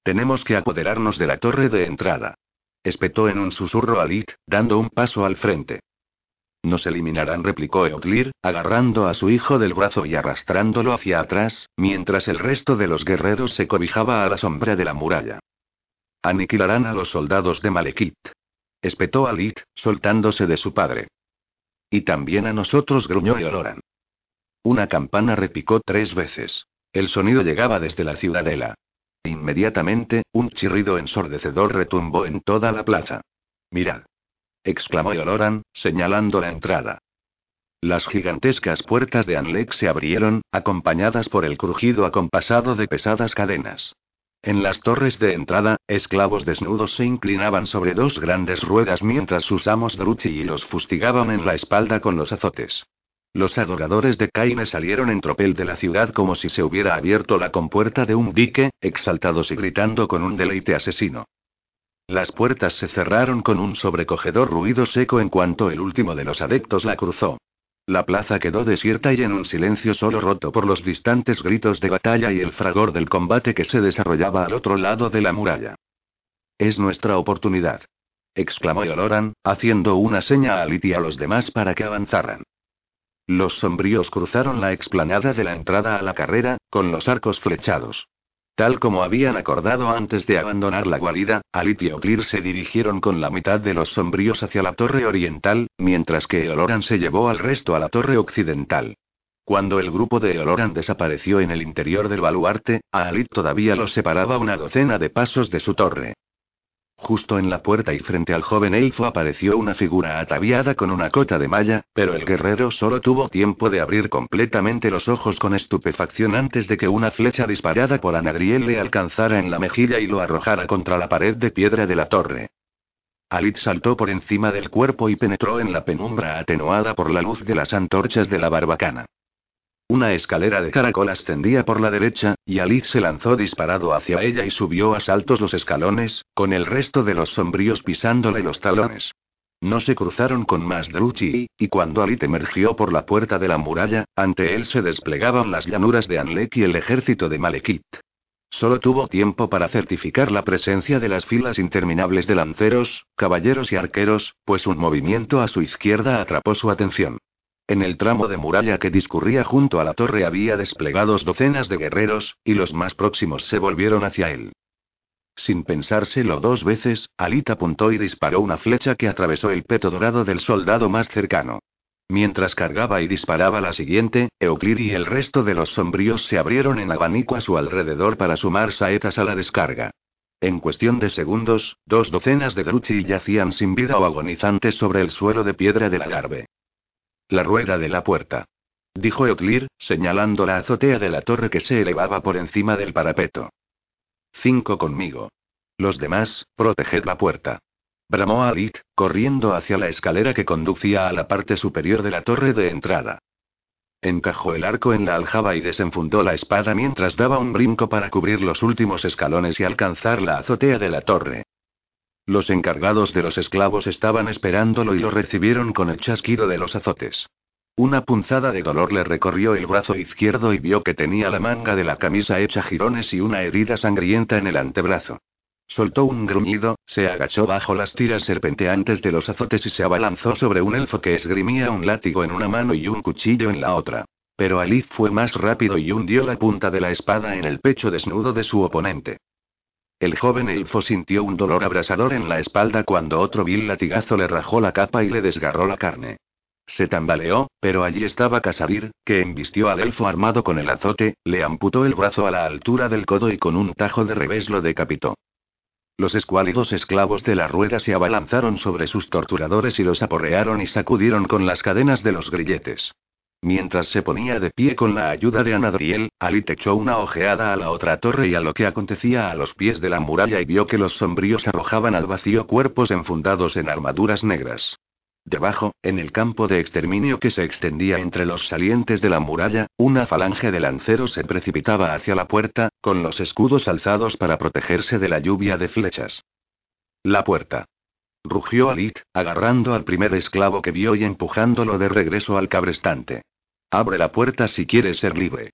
Tenemos que apoderarnos de la torre de entrada. Espetó en un susurro Alit, dando un paso al frente. Nos eliminarán, replicó Eotlir, agarrando a su hijo del brazo y arrastrándolo hacia atrás, mientras el resto de los guerreros se cobijaba a la sombra de la muralla. Aniquilarán a los soldados de Malekith. Espetó Alit, soltándose de su padre. Y también a nosotros, gruñó Eoloran. Una campana repicó tres veces. El sonido llegaba desde la ciudadela. Inmediatamente, un chirrido ensordecedor retumbó en toda la plaza. Mirad. Exclamó Eoloran, señalando la entrada. Las gigantescas puertas de Anlek se abrieron, acompañadas por el crujido acompasado de pesadas cadenas. En las torres de entrada, esclavos desnudos se inclinaban sobre dos grandes ruedas mientras sus amos Druchi y los fustigaban en la espalda con los azotes. Los adoradores de Kaine salieron en tropel de la ciudad como si se hubiera abierto la compuerta de un dique, exaltados y gritando con un deleite asesino. Las puertas se cerraron con un sobrecogedor ruido seco en cuanto el último de los adeptos la cruzó. La plaza quedó desierta y en un silencio solo roto por los distantes gritos de batalla y el fragor del combate que se desarrollaba al otro lado de la muralla. Es nuestra oportunidad. exclamó Yoloran, haciendo una seña a Alit y a los demás para que avanzaran. Los sombríos cruzaron la explanada de la entrada a la carrera, con los arcos flechados. Tal como habían acordado antes de abandonar la guarida, Alit y Oclir se dirigieron con la mitad de los sombríos hacia la torre oriental, mientras que Eoloran se llevó al resto a la torre occidental. Cuando el grupo de Eoloran desapareció en el interior del baluarte, a Alit todavía los separaba una docena de pasos de su torre. Justo en la puerta y frente al joven elfo apareció una figura ataviada con una cota de malla, pero el guerrero solo tuvo tiempo de abrir completamente los ojos con estupefacción antes de que una flecha disparada por Anagriel le alcanzara en la mejilla y lo arrojara contra la pared de piedra de la torre. Alit saltó por encima del cuerpo y penetró en la penumbra atenuada por la luz de las antorchas de la barbacana. Una escalera de caracol ascendía por la derecha, y Alice se lanzó disparado hacia ella y subió a saltos los escalones, con el resto de los sombríos pisándole los talones. No se cruzaron con más Druchi, y cuando Alit emergió por la puerta de la muralla, ante él se desplegaban las llanuras de Anlek y el ejército de Malekith. Solo tuvo tiempo para certificar la presencia de las filas interminables de lanceros, caballeros y arqueros, pues un movimiento a su izquierda atrapó su atención. En el tramo de muralla que discurría junto a la torre había desplegados docenas de guerreros, y los más próximos se volvieron hacia él. Sin pensárselo dos veces, Alit apuntó y disparó una flecha que atravesó el peto dorado del soldado más cercano. Mientras cargaba y disparaba la siguiente, Euclid y el resto de los sombríos se abrieron en abanico a su alrededor para sumar saetas a la descarga. En cuestión de segundos, dos docenas de Druchi yacían sin vida o agonizantes sobre el suelo de piedra de la garbe. La rueda de la puerta. Dijo Eotlir, señalando la azotea de la torre que se elevaba por encima del parapeto. Cinco conmigo. Los demás, proteged la puerta. Bramó Alit, corriendo hacia la escalera que conducía a la parte superior de la torre de entrada. Encajó el arco en la aljaba y desenfundó la espada mientras daba un brinco para cubrir los últimos escalones y alcanzar la azotea de la torre. Los encargados de los esclavos estaban esperándolo y lo recibieron con el chasquido de los azotes. Una punzada de dolor le recorrió el brazo izquierdo y vio que tenía la manga de la camisa hecha jirones y una herida sangrienta en el antebrazo. Soltó un gruñido, se agachó bajo las tiras serpenteantes de los azotes y se abalanzó sobre un elfo que esgrimía un látigo en una mano y un cuchillo en la otra. Pero Alice fue más rápido y hundió la punta de la espada en el pecho desnudo de su oponente. El joven elfo sintió un dolor abrasador en la espalda cuando otro vil latigazo le rajó la capa y le desgarró la carne. Se tambaleó, pero allí estaba Casadir, que embistió al elfo armado con el azote, le amputó el brazo a la altura del codo y con un tajo de revés lo decapitó. Los escuálidos esclavos de la rueda se abalanzaron sobre sus torturadores y los aporrearon y sacudieron con las cadenas de los grilletes. Mientras se ponía de pie con la ayuda de Anadriel, Alit echó una ojeada a la otra torre y a lo que acontecía a los pies de la muralla y vio que los sombríos arrojaban al vacío cuerpos enfundados en armaduras negras. Debajo, en el campo de exterminio que se extendía entre los salientes de la muralla, una falange de lanceros se precipitaba hacia la puerta, con los escudos alzados para protegerse de la lluvia de flechas. La puerta. Rugió Alit, agarrando al primer esclavo que vio y empujándolo de regreso al cabrestante. Abre la puerta si quieres ser libre.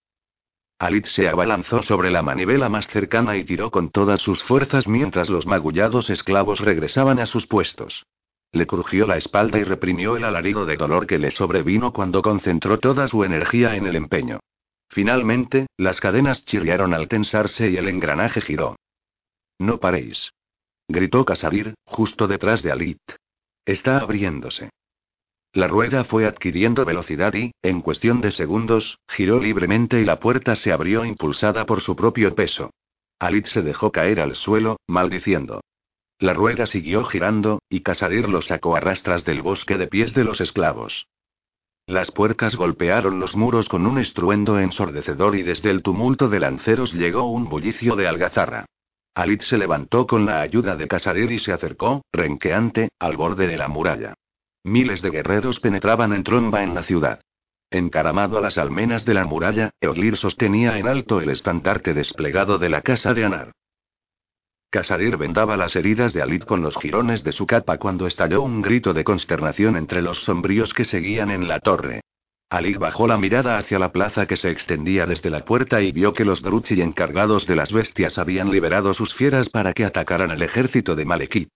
Alit se abalanzó sobre la manivela más cercana y tiró con todas sus fuerzas mientras los magullados esclavos regresaban a sus puestos. Le crujió la espalda y reprimió el alarido de dolor que le sobrevino cuando concentró toda su energía en el empeño. Finalmente, las cadenas chirriaron al tensarse y el engranaje giró. No paréis. Gritó Kasadir, justo detrás de Alit. Está abriéndose. La rueda fue adquiriendo velocidad y, en cuestión de segundos, giró libremente y la puerta se abrió impulsada por su propio peso. Alit se dejó caer al suelo, maldiciendo. La rueda siguió girando, y Casadir lo sacó a rastras del bosque de pies de los esclavos. Las puertas golpearon los muros con un estruendo ensordecedor y desde el tumulto de lanceros llegó un bullicio de algazarra. Alit se levantó con la ayuda de Casadir y se acercó, renqueante, al borde de la muralla. Miles de guerreros penetraban en tromba en la ciudad. Encaramado a las almenas de la muralla, Eolir sostenía en alto el estandarte desplegado de la casa de Anar. Casadir vendaba las heridas de Alit con los jirones de su capa cuando estalló un grito de consternación entre los sombríos que seguían en la torre. Alit bajó la mirada hacia la plaza que se extendía desde la puerta y vio que los Druchi encargados de las bestias habían liberado sus fieras para que atacaran el ejército de Malekith.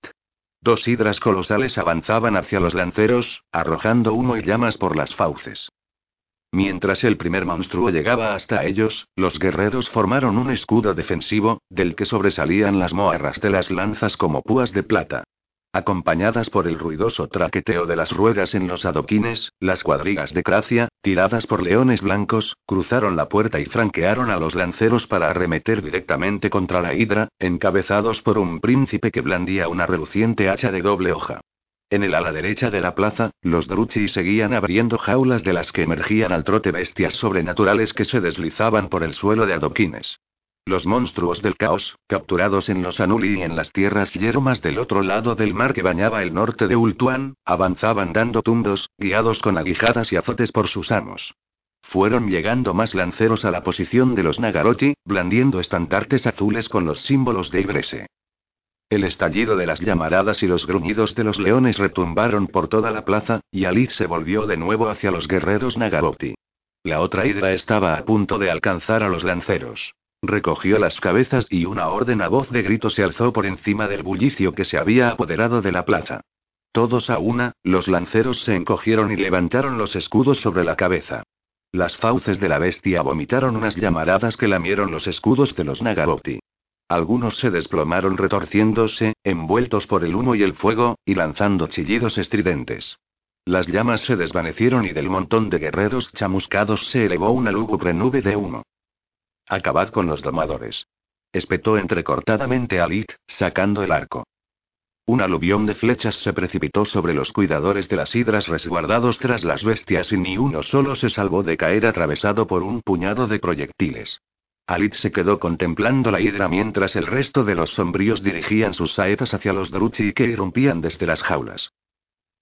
Dos hidras colosales avanzaban hacia los lanceros, arrojando humo y llamas por las fauces. Mientras el primer monstruo llegaba hasta ellos, los guerreros formaron un escudo defensivo, del que sobresalían las moarras de las lanzas como púas de plata. Acompañadas por el ruidoso traqueteo de las ruedas en los adoquines, las cuadrigas de Cracia, tiradas por leones blancos, cruzaron la puerta y franquearon a los lanceros para arremeter directamente contra la hidra, encabezados por un príncipe que blandía una reluciente hacha de doble hoja. En el ala derecha de la plaza, los Druchi seguían abriendo jaulas de las que emergían al trote bestias sobrenaturales que se deslizaban por el suelo de adoquines. Los monstruos del caos, capturados en los Anuli y en las tierras yermas del otro lado del mar que bañaba el norte de Ultuan, avanzaban dando tumbos, guiados con aguijadas y azotes por sus amos. Fueron llegando más lanceros a la posición de los Nagaroti, blandiendo estandartes azules con los símbolos de Ibrese. El estallido de las llamaradas y los gruñidos de los leones retumbaron por toda la plaza, y Alice se volvió de nuevo hacia los guerreros Nagaroti. La otra hidra estaba a punto de alcanzar a los lanceros. Recogió las cabezas y una orden a voz de grito se alzó por encima del bullicio que se había apoderado de la plaza. Todos a una, los lanceros se encogieron y levantaron los escudos sobre la cabeza. Las fauces de la bestia vomitaron unas llamaradas que lamieron los escudos de los Nagaroti. Algunos se desplomaron retorciéndose, envueltos por el humo y el fuego, y lanzando chillidos estridentes. Las llamas se desvanecieron y del montón de guerreros chamuscados se elevó una lúgubre nube de humo. Acabad con los domadores. Espetó entrecortadamente a Lit, sacando el arco. Un aluvión de flechas se precipitó sobre los cuidadores de las hidras resguardados tras las bestias y ni uno solo se salvó de caer atravesado por un puñado de proyectiles. Alit se quedó contemplando la hidra mientras el resto de los sombríos dirigían sus saetas hacia los Druchi que irrumpían desde las jaulas.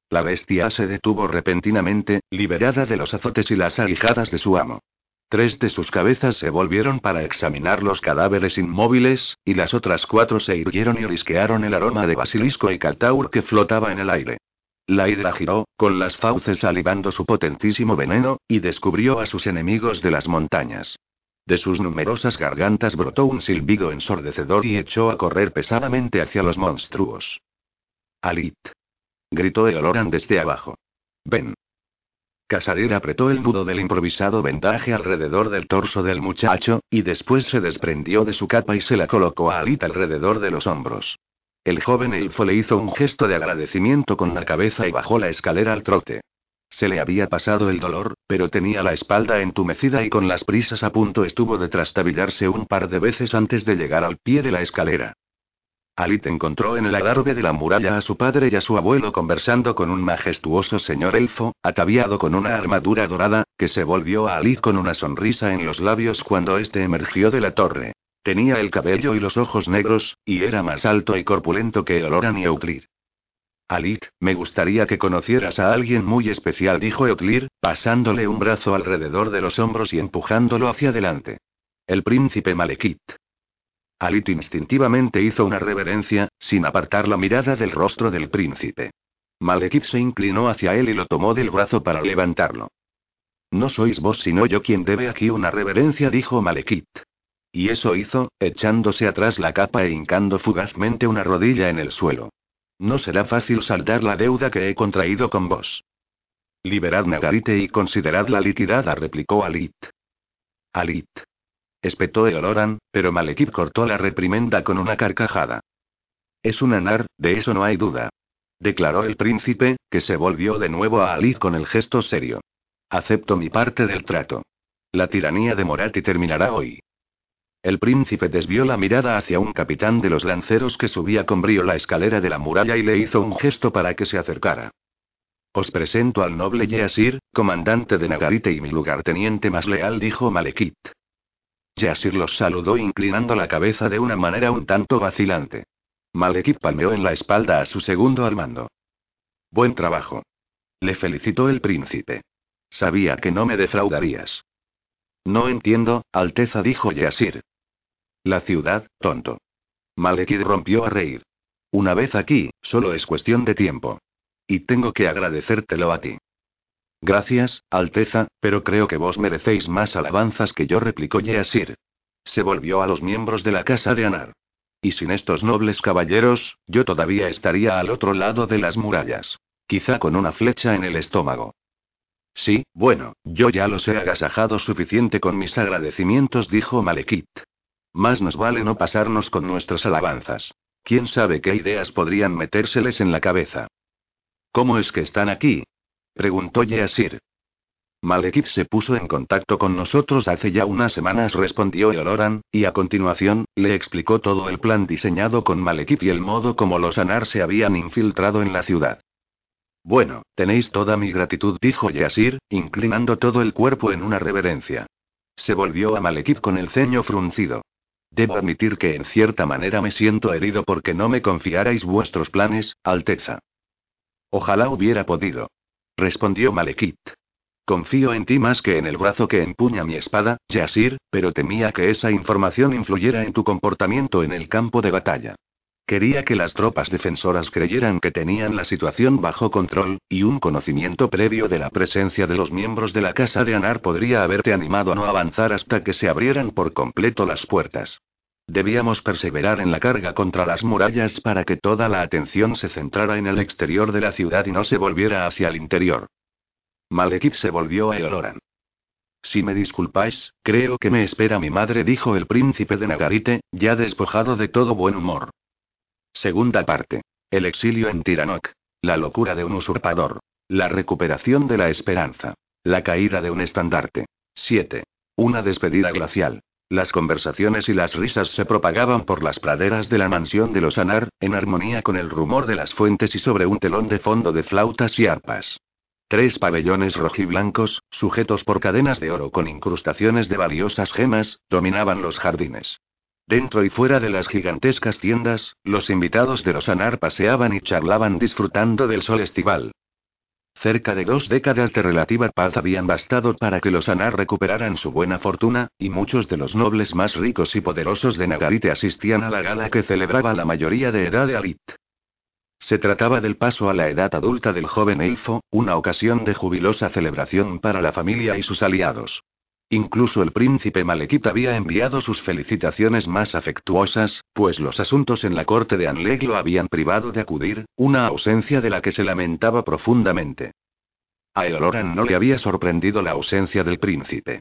La bestia se detuvo repentinamente, liberada de los azotes y las aguijadas de su amo. Tres de sus cabezas se volvieron para examinar los cadáveres inmóviles, y las otras cuatro se irguieron y risquearon el aroma de basilisco y cataur que flotaba en el aire. La hidra giró, con las fauces salivando su potentísimo veneno, y descubrió a sus enemigos de las montañas. De sus numerosas gargantas brotó un silbido ensordecedor y echó a correr pesadamente hacia los monstruos. Alit. Gritó Eoloran desde abajo. Ven. Casadir apretó el nudo del improvisado vendaje alrededor del torso del muchacho, y después se desprendió de su capa y se la colocó a Alit alrededor de los hombros. El joven elfo le hizo un gesto de agradecimiento con la cabeza y bajó la escalera al trote. Se le había pasado el dolor, pero tenía la espalda entumecida y con las prisas a punto estuvo de trastabillarse un par de veces antes de llegar al pie de la escalera. Alit encontró en el adarve de la muralla a su padre y a su abuelo conversando con un majestuoso señor elfo, ataviado con una armadura dorada, que se volvió a Alit con una sonrisa en los labios cuando éste emergió de la torre. Tenía el cabello y los ojos negros, y era más alto y corpulento que Oloran y Euclid. Alit, me gustaría que conocieras a alguien muy especial, dijo Euclid, pasándole un brazo alrededor de los hombros y empujándolo hacia adelante. El príncipe Malekith. Alit instintivamente hizo una reverencia, sin apartar la mirada del rostro del príncipe. Malekith se inclinó hacia él y lo tomó del brazo para levantarlo. No sois vos sino yo quien debe aquí una reverencia, dijo Malekith. Y eso hizo, echándose atrás la capa e hincando fugazmente una rodilla en el suelo. No será fácil saldar la deuda que he contraído con vos. Liberad Nagarite y consideradla liquidada, replicó Alit. Alit. Espetó Eoloran, pero Malekith cortó la reprimenda con una carcajada. Es un anar, de eso no hay duda. Declaró el príncipe, que se volvió de nuevo a Alit con el gesto serio. Acepto mi parte del trato. La tiranía de Morati terminará hoy. El príncipe desvió la mirada hacia un capitán de los lanceros que subía con brío la escalera de la muralla y le hizo un gesto para que se acercara. Os presento al noble Yeasir, comandante de Nagarite y mi lugarteniente más leal, dijo Malekith. Yasir los saludó inclinando la cabeza de una manera un tanto vacilante. Malekith palmeó en la espalda a su segundo al mando. Buen trabajo. Le felicitó el príncipe. Sabía que no me defraudarías. No entiendo, Alteza dijo Yasir. La ciudad, tonto. Malekith rompió a reír. Una vez aquí, solo es cuestión de tiempo. Y tengo que agradecértelo a ti. Gracias, Alteza, pero creo que vos merecéis más alabanzas que yo, replicó Yeasir. Se volvió a los miembros de la casa de Anar. Y sin estos nobles caballeros, yo todavía estaría al otro lado de las murallas. Quizá con una flecha en el estómago. Sí, bueno, yo ya los he agasajado suficiente con mis agradecimientos, dijo Malekith. Más nos vale no pasarnos con nuestras alabanzas. ¿Quién sabe qué ideas podrían metérseles en la cabeza? ¿Cómo es que están aquí? Preguntó Yeasir. Malekith se puso en contacto con nosotros hace ya unas semanas, respondió Eoloran, y a continuación, le explicó todo el plan diseñado con Malekith y el modo como los Anar se habían infiltrado en la ciudad. Bueno, tenéis toda mi gratitud, dijo Yasir, inclinando todo el cuerpo en una reverencia. Se volvió a Malekith con el ceño fruncido. Debo admitir que en cierta manera me siento herido porque no me confiarais vuestros planes, Alteza. Ojalá hubiera podido. Respondió Malekith. Confío en ti más que en el brazo que empuña mi espada, Yasir, pero temía que esa información influyera en tu comportamiento en el campo de batalla. Quería que las tropas defensoras creyeran que tenían la situación bajo control, y un conocimiento previo de la presencia de los miembros de la Casa de Anar podría haberte animado a no avanzar hasta que se abrieran por completo las puertas. Debíamos perseverar en la carga contra las murallas para que toda la atención se centrara en el exterior de la ciudad y no se volviera hacia el interior. Malekith se volvió a Eoloran. Si me disculpáis, creo que me espera mi madre, dijo el príncipe de Nagarite, ya despojado de todo buen humor. Segunda parte. El exilio en Tiranok. La locura de un usurpador. La recuperación de la esperanza. La caída de un estandarte. 7. Una despedida glacial. Las conversaciones y las risas se propagaban por las praderas de la mansión de los Anar, en armonía con el rumor de las fuentes y sobre un telón de fondo de flautas y arpas. Tres pabellones rojiblancos, sujetos por cadenas de oro con incrustaciones de valiosas gemas, dominaban los jardines. Dentro y fuera de las gigantescas tiendas, los invitados de los Anar paseaban y charlaban disfrutando del sol estival. Cerca de dos décadas de relativa paz habían bastado para que los Anar recuperaran su buena fortuna, y muchos de los nobles más ricos y poderosos de Nagarite asistían a la gala que celebraba la mayoría de edad de Alit. Se trataba del paso a la edad adulta del joven elfo, una ocasión de jubilosa celebración para la familia y sus aliados. Incluso el príncipe Malekith había enviado sus felicitaciones más afectuosas, pues los asuntos en la corte de Anleg lo habían privado de acudir, una ausencia de la que se lamentaba profundamente. A Eoloran no le había sorprendido la ausencia del príncipe.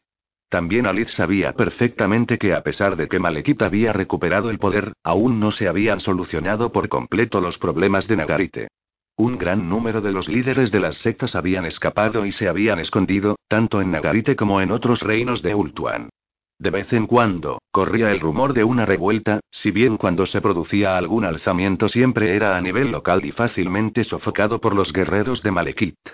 También Alith sabía perfectamente que a pesar de que Malekith había recuperado el poder, aún no se habían solucionado por completo los problemas de Nagarite. Un gran número de los líderes de las sectas habían escapado y se habían escondido, tanto en Nagarite como en otros reinos de Ultuan. De vez en cuando, corría el rumor de una revuelta, si bien cuando se producía algún alzamiento siempre era a nivel local y fácilmente sofocado por los guerreros de Malekith.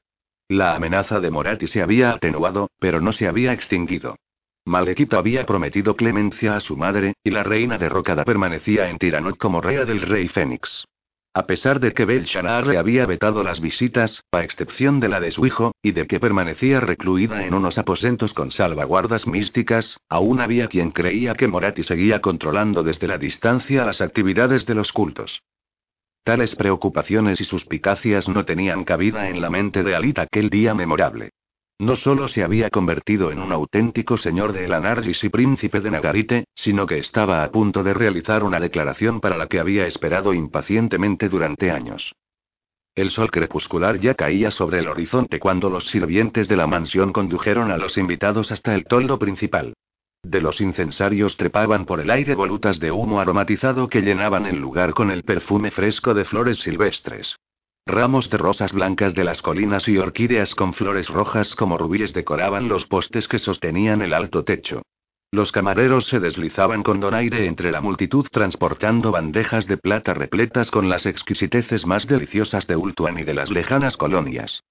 La amenaza de Morati se había atenuado, pero no se había extinguido. Malekith había prometido clemencia a su madre, y la reina derrocada permanecía en Tiranot como rea del rey Fénix. A pesar de que Belshazzar le había vetado las visitas, a excepción de la de su hijo, y de que permanecía recluida en unos aposentos con salvaguardas místicas, aún había quien creía que Morati seguía controlando desde la distancia las actividades de los cultos. Tales preocupaciones y suspicacias no tenían cabida en la mente de Alit aquel día memorable. No solo se había convertido en un auténtico señor de Elanargis y príncipe de Nagarite, sino que estaba a punto de realizar una declaración para la que había esperado impacientemente durante años. El sol crepuscular ya caía sobre el horizonte cuando los sirvientes de la mansión condujeron a los invitados hasta el toldo principal. De los incensarios trepaban por el aire volutas de humo aromatizado que llenaban el lugar con el perfume fresco de flores silvestres. Ramos de rosas blancas de las colinas y orquídeas con flores rojas como rubíes decoraban los postes que sostenían el alto techo. Los camareros se deslizaban con donaire entre la multitud transportando bandejas de plata repletas con las exquisiteces más deliciosas de Ultuan y de las lejanas colonias.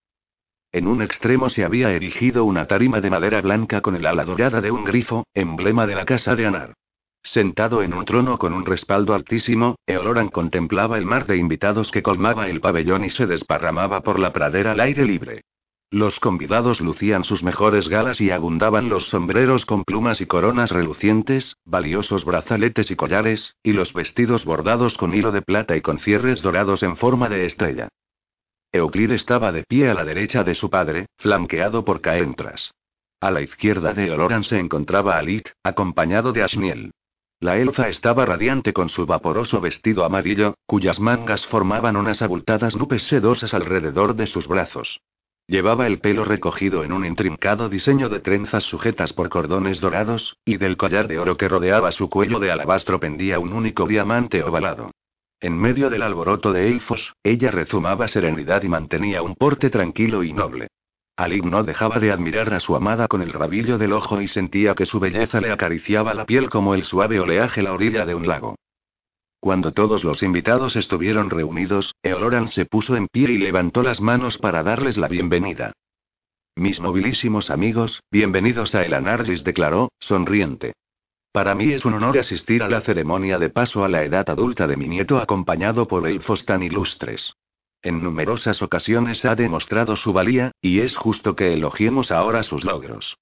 En un extremo se había erigido una tarima de madera blanca con el ala dorada de un grifo, emblema de la casa de Anar. Sentado en un trono con un respaldo altísimo, Eoloran contemplaba el mar de invitados que colmaba el pabellón y se desparramaba por la pradera al aire libre. Los convidados lucían sus mejores galas y abundaban los sombreros con plumas y coronas relucientes, valiosos brazaletes y collares, y los vestidos bordados con hilo de plata y con cierres dorados en forma de estrella. Euclid estaba de pie a la derecha de su padre, flanqueado por Caentras. A la izquierda de Eoloran se encontraba Alit, acompañado de Ashniel. La elfa estaba radiante con su vaporoso vestido amarillo, cuyas mangas formaban unas abultadas nubes sedosas alrededor de sus brazos. Llevaba el pelo recogido en un intrincado diseño de trenzas sujetas por cordones dorados, y del collar de oro que rodeaba su cuello de alabastro pendía un único diamante ovalado. En medio del alboroto de elfos, ella rezumaba serenidad y mantenía un porte tranquilo y noble. Ali no dejaba de admirar a su amada con el rabillo del ojo y sentía que su belleza le acariciaba la piel como el suave oleaje la orilla de un lago. Cuando todos los invitados estuvieron reunidos, Eoloran se puso en pie y levantó las manos para darles la bienvenida. Mis nobilísimos amigos, bienvenidos a El declaró, sonriente. Para mí es un honor asistir a la ceremonia de paso a la edad adulta de mi nieto acompañado por elfos tan ilustres. En numerosas ocasiones ha demostrado su valía, y es justo que elogiemos ahora sus logros.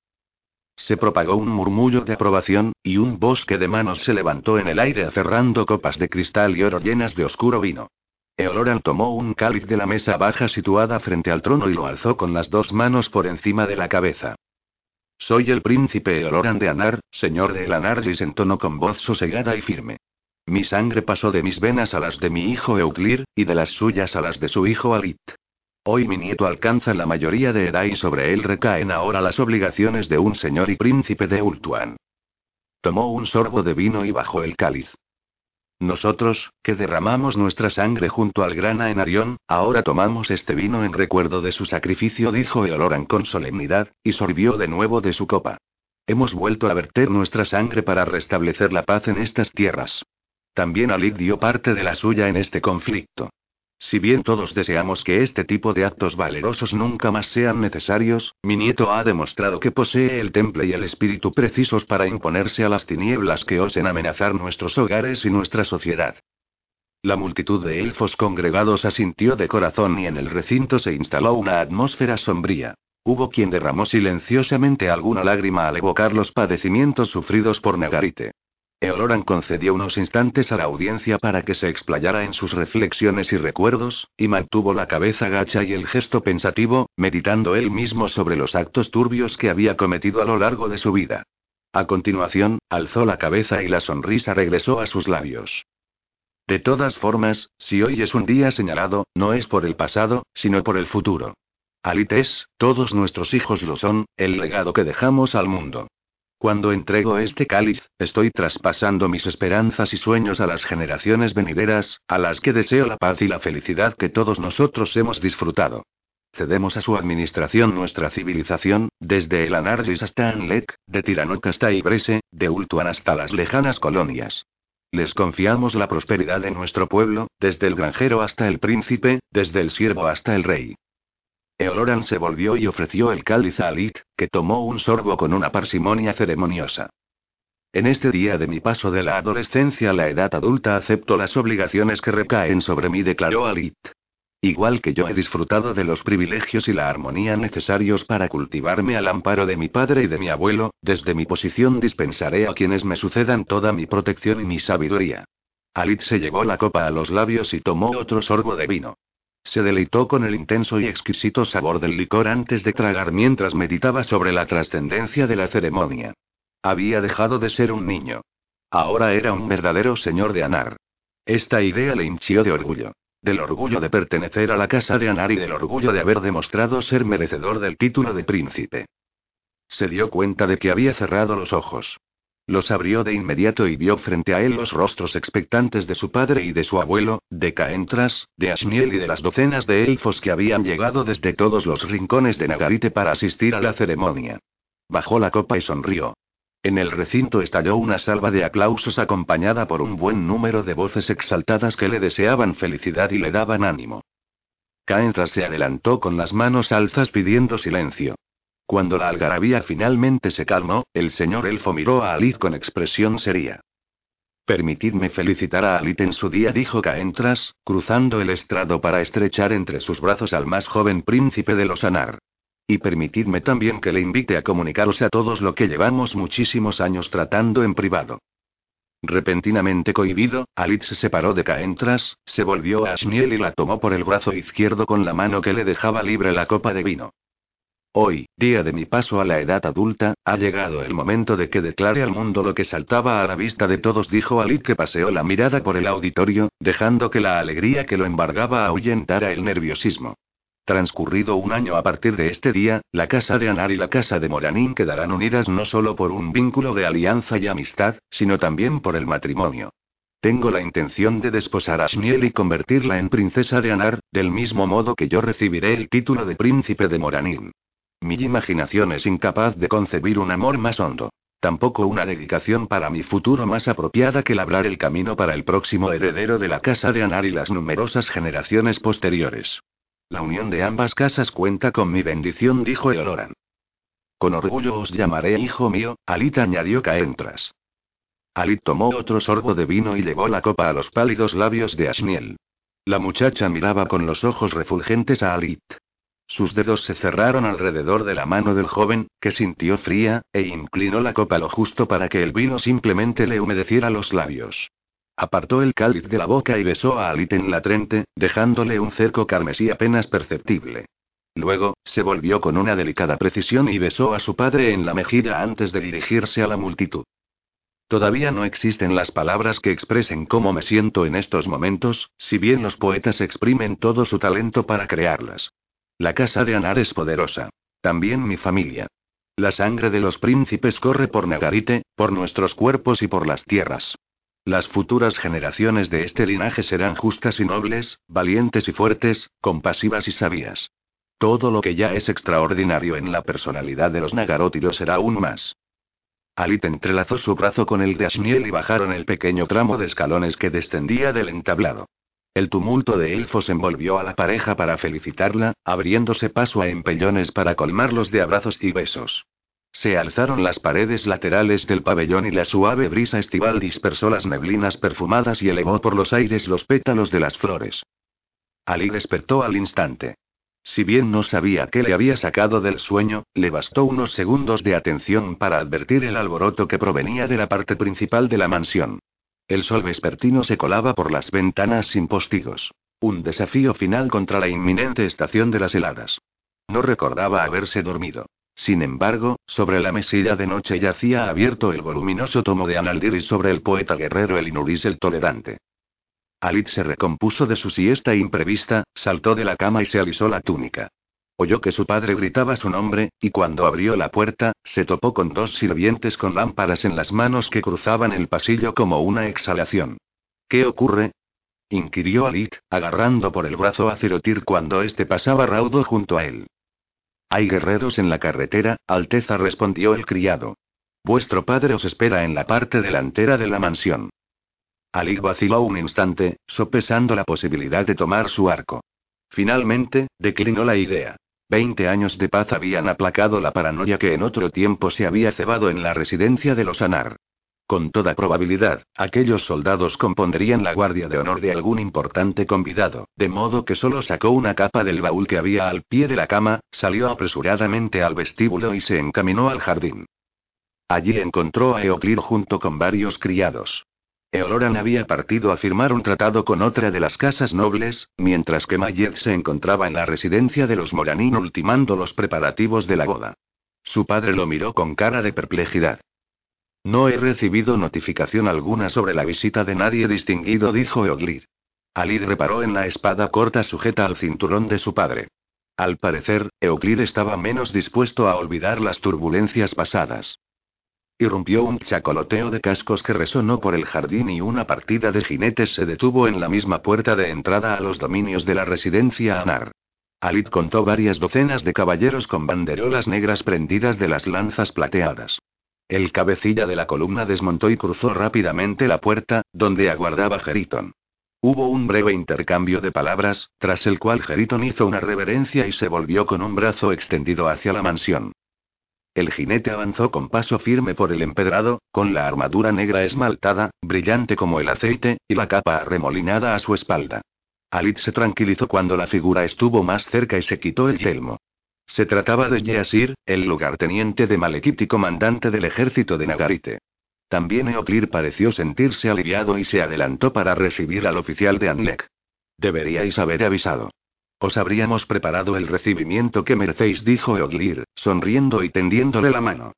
Se propagó un murmullo de aprobación, y un bosque de manos se levantó en el aire aferrando copas de cristal y oro llenas de oscuro vino. Eoloran tomó un cáliz de la mesa baja situada frente al trono y lo alzó con las dos manos por encima de la cabeza. Soy el príncipe Eoloran de Anar, señor de Elanar, entonó con voz sosegada y firme. Mi sangre pasó de mis venas a las de mi hijo Euclir, y de las suyas a las de su hijo Alit. Hoy mi nieto alcanza la mayoría de edad y sobre él recaen ahora las obligaciones de un señor y príncipe de Ultuan. Tomó un sorbo de vino y bajó el cáliz. Nosotros, que derramamos nuestra sangre junto al gran Aenarión, ahora tomamos este vino en recuerdo de su sacrificio, dijo Eoloran con solemnidad, y sorbió de nuevo de su copa. Hemos vuelto a verter nuestra sangre para restablecer la paz en estas tierras. También Ali dio parte de la suya en este conflicto. Si bien todos deseamos que este tipo de actos valerosos nunca más sean necesarios, mi nieto ha demostrado que posee el temple y el espíritu precisos para imponerse a las tinieblas que osen amenazar nuestros hogares y nuestra sociedad. La multitud de elfos congregados asintió de corazón y en el recinto se instaló una atmósfera sombría. Hubo quien derramó silenciosamente alguna lágrima al evocar los padecimientos sufridos por Nagarite. Eoloran concedió unos instantes a la audiencia para que se explayara en sus reflexiones y recuerdos, y mantuvo la cabeza gacha y el gesto pensativo, meditando él mismo sobre los actos turbios que había cometido a lo largo de su vida. A continuación, alzó la cabeza y la sonrisa regresó a sus labios. De todas formas, si hoy es un día señalado, no es por el pasado, sino por el futuro. Alites, todos nuestros hijos lo son, el legado que dejamos al mundo. Cuando entrego este cáliz, estoy traspasando mis esperanzas y sueños a las generaciones venideras, a las que deseo la paz y la felicidad que todos nosotros hemos disfrutado. cedemos a su administración nuestra civilización, desde el Anarlis hasta Anlek, de Tiranoc hasta Ibrese, de Ultuan hasta las lejanas colonias. Les confiamos la prosperidad de nuestro pueblo, desde el granjero hasta el príncipe, desde el siervo hasta el rey. Eoloran se volvió y ofreció el cáliz a Alit, que tomó un sorbo con una parsimonia ceremoniosa. En este día de mi paso de la adolescencia a la edad adulta acepto las obligaciones que recaen sobre mí, declaró Alit. Igual que yo he disfrutado de los privilegios y la armonía necesarios para cultivarme al amparo de mi padre y de mi abuelo, desde mi posición dispensaré a quienes me sucedan toda mi protección y mi sabiduría. Alit se llevó la copa a los labios y tomó otro sorbo de vino. Se deleitó con el intenso y exquisito sabor del licor antes de tragar mientras meditaba sobre la trascendencia de la ceremonia. Había dejado de ser un niño. Ahora era un verdadero señor de Anar. Esta idea le hinchió de orgullo. Del orgullo de pertenecer a la casa de Anar y del orgullo de haber demostrado ser merecedor del título de príncipe. Se dio cuenta de que había cerrado los ojos. Los abrió de inmediato y vio frente a él los rostros expectantes de su padre y de su abuelo, de Caentras, de Ashniel y de las docenas de elfos que habían llegado desde todos los rincones de Nagarite para asistir a la ceremonia. Bajó la copa y sonrió. En el recinto estalló una salva de aplausos acompañada por un buen número de voces exaltadas que le deseaban felicidad y le daban ánimo. Caentras se adelantó con las manos alzas pidiendo silencio. Cuando la algarabía finalmente se calmó, el señor elfo miró a Alit con expresión seria. Permitidme felicitar a Alit en su día, dijo Caentras, cruzando el estrado para estrechar entre sus brazos al más joven príncipe de los Anar. Y permitidme también que le invite a comunicaros a todos lo que llevamos muchísimos años tratando en privado. Repentinamente cohibido, Alit se separó de Caentras, se volvió a Ashniel y la tomó por el brazo izquierdo con la mano que le dejaba libre la copa de vino. Hoy, día de mi paso a la edad adulta, ha llegado el momento de que declare al mundo lo que saltaba a la vista de todos, dijo Alit que paseó la mirada por el auditorio, dejando que la alegría que lo embargaba ahuyentara el nerviosismo. Transcurrido un año a partir de este día, la casa de Anar y la casa de Moranín quedarán unidas no solo por un vínculo de alianza y amistad, sino también por el matrimonio. Tengo la intención de desposar a Shniel y convertirla en princesa de Anar, del mismo modo que yo recibiré el título de príncipe de Moranín. Mi imaginación es incapaz de concebir un amor más hondo. Tampoco una dedicación para mi futuro más apropiada que labrar el camino para el próximo heredero de la casa de Anar y las numerosas generaciones posteriores. La unión de ambas casas cuenta con mi bendición, dijo Eoloran. Con orgullo os llamaré hijo mío, Alit añadió Caentras. Alit tomó otro sorbo de vino y llevó la copa a los pálidos labios de Ashniel. La muchacha miraba con los ojos refulgentes a Alit. Sus dedos se cerraron alrededor de la mano del joven, que sintió fría, e inclinó la copa lo justo para que el vino simplemente le humedeciera los labios. Apartó el cáliz de la boca y besó a Alit en la frente, dejándole un cerco carmesí apenas perceptible. Luego, se volvió con una delicada precisión y besó a su padre en la mejilla antes de dirigirse a la multitud. Todavía no existen las palabras que expresen cómo me siento en estos momentos, si bien los poetas exprimen todo su talento para crearlas. La casa de Anar es poderosa. También mi familia. La sangre de los príncipes corre por Nagarite, por nuestros cuerpos y por las tierras. Las futuras generaciones de este linaje serán justas y nobles, valientes y fuertes, compasivas y sabias. Todo lo que ya es extraordinario en la personalidad de los Nagaroti lo será aún más. Alit entrelazó su brazo con el de Ashniel y bajaron el pequeño tramo de escalones que descendía del entablado. El tumulto de elfos envolvió a la pareja para felicitarla, abriéndose paso a empellones para colmarlos de abrazos y besos. Se alzaron las paredes laterales del pabellón y la suave brisa estival dispersó las neblinas perfumadas y elevó por los aires los pétalos de las flores. Ali despertó al instante. Si bien no sabía qué le había sacado del sueño, le bastó unos segundos de atención para advertir el alboroto que provenía de la parte principal de la mansión. El sol vespertino se colaba por las ventanas sin postigos. Un desafío final contra la inminente estación de las heladas. No recordaba haberse dormido. Sin embargo, sobre la mesilla de noche yacía abierto el voluminoso tomo de Analdir y sobre el poeta guerrero Elinuris el Tolerante. Alit se recompuso de su siesta imprevista, saltó de la cama y se alisó la túnica. Oyó que su padre gritaba su nombre, y cuando abrió la puerta, se topó con dos sirvientes con lámparas en las manos que cruzaban el pasillo como una exhalación. ¿Qué ocurre? inquirió Alit, agarrando por el brazo a Cirotir cuando éste pasaba raudo junto a él. Hay guerreros en la carretera, Alteza respondió el criado. Vuestro padre os espera en la parte delantera de la mansión. Alit vaciló un instante, sopesando la posibilidad de tomar su arco. Finalmente, declinó la idea. Veinte años de paz habían aplacado la paranoia que en otro tiempo se había cebado en la residencia de los Anar. Con toda probabilidad, aquellos soldados compondrían la guardia de honor de algún importante convidado, de modo que solo sacó una capa del baúl que había al pie de la cama, salió apresuradamente al vestíbulo y se encaminó al jardín. Allí encontró a Eoclir junto con varios criados. Eoloran había partido a firmar un tratado con otra de las casas nobles, mientras que Mayed se encontraba en la residencia de los Moranín ultimando los preparativos de la boda. Su padre lo miró con cara de perplejidad. No he recibido notificación alguna sobre la visita de nadie distinguido, dijo Eoglir. Alid reparó en la espada corta sujeta al cinturón de su padre. Al parecer, Eoglir estaba menos dispuesto a olvidar las turbulencias pasadas. Irrumpió un chacoloteo de cascos que resonó por el jardín y una partida de jinetes se detuvo en la misma puerta de entrada a los dominios de la residencia Anar. Alid contó varias docenas de caballeros con banderolas negras prendidas de las lanzas plateadas. El cabecilla de la columna desmontó y cruzó rápidamente la puerta, donde aguardaba Geriton. Hubo un breve intercambio de palabras, tras el cual Geriton hizo una reverencia y se volvió con un brazo extendido hacia la mansión. El jinete avanzó con paso firme por el empedrado, con la armadura negra esmaltada, brillante como el aceite, y la capa arremolinada a su espalda. Alit se tranquilizó cuando la figura estuvo más cerca y se quitó el yelmo. Se trataba de Yeasir, el lugarteniente de Malekith y comandante del ejército de Nagarite. También Eoclir pareció sentirse aliviado y se adelantó para recibir al oficial de Anlek. Deberíais haber avisado. Os habríamos preparado el recibimiento que merecéis, dijo Eoglir, sonriendo y tendiéndole la mano.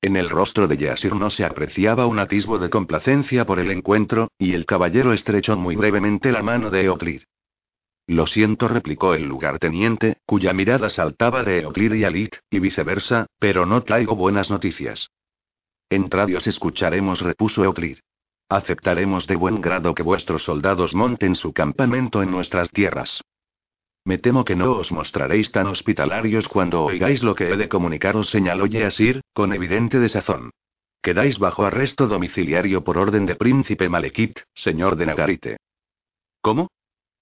En el rostro de Yasir no se apreciaba un atisbo de complacencia por el encuentro, y el caballero estrechó muy brevemente la mano de Eoglir. Lo siento, replicó el lugarteniente, cuya mirada saltaba de Eoclir y Alit, y viceversa, pero no traigo buenas noticias. Entrad y os escucharemos, repuso Eoclir. Aceptaremos de buen grado que vuestros soldados monten su campamento en nuestras tierras. Me temo que no os mostraréis tan hospitalarios cuando oigáis lo que he de comunicaros, señaló Yeasir, con evidente desazón. Quedáis bajo arresto domiciliario por orden de Príncipe Malekith, señor de Nagarite. ¿Cómo?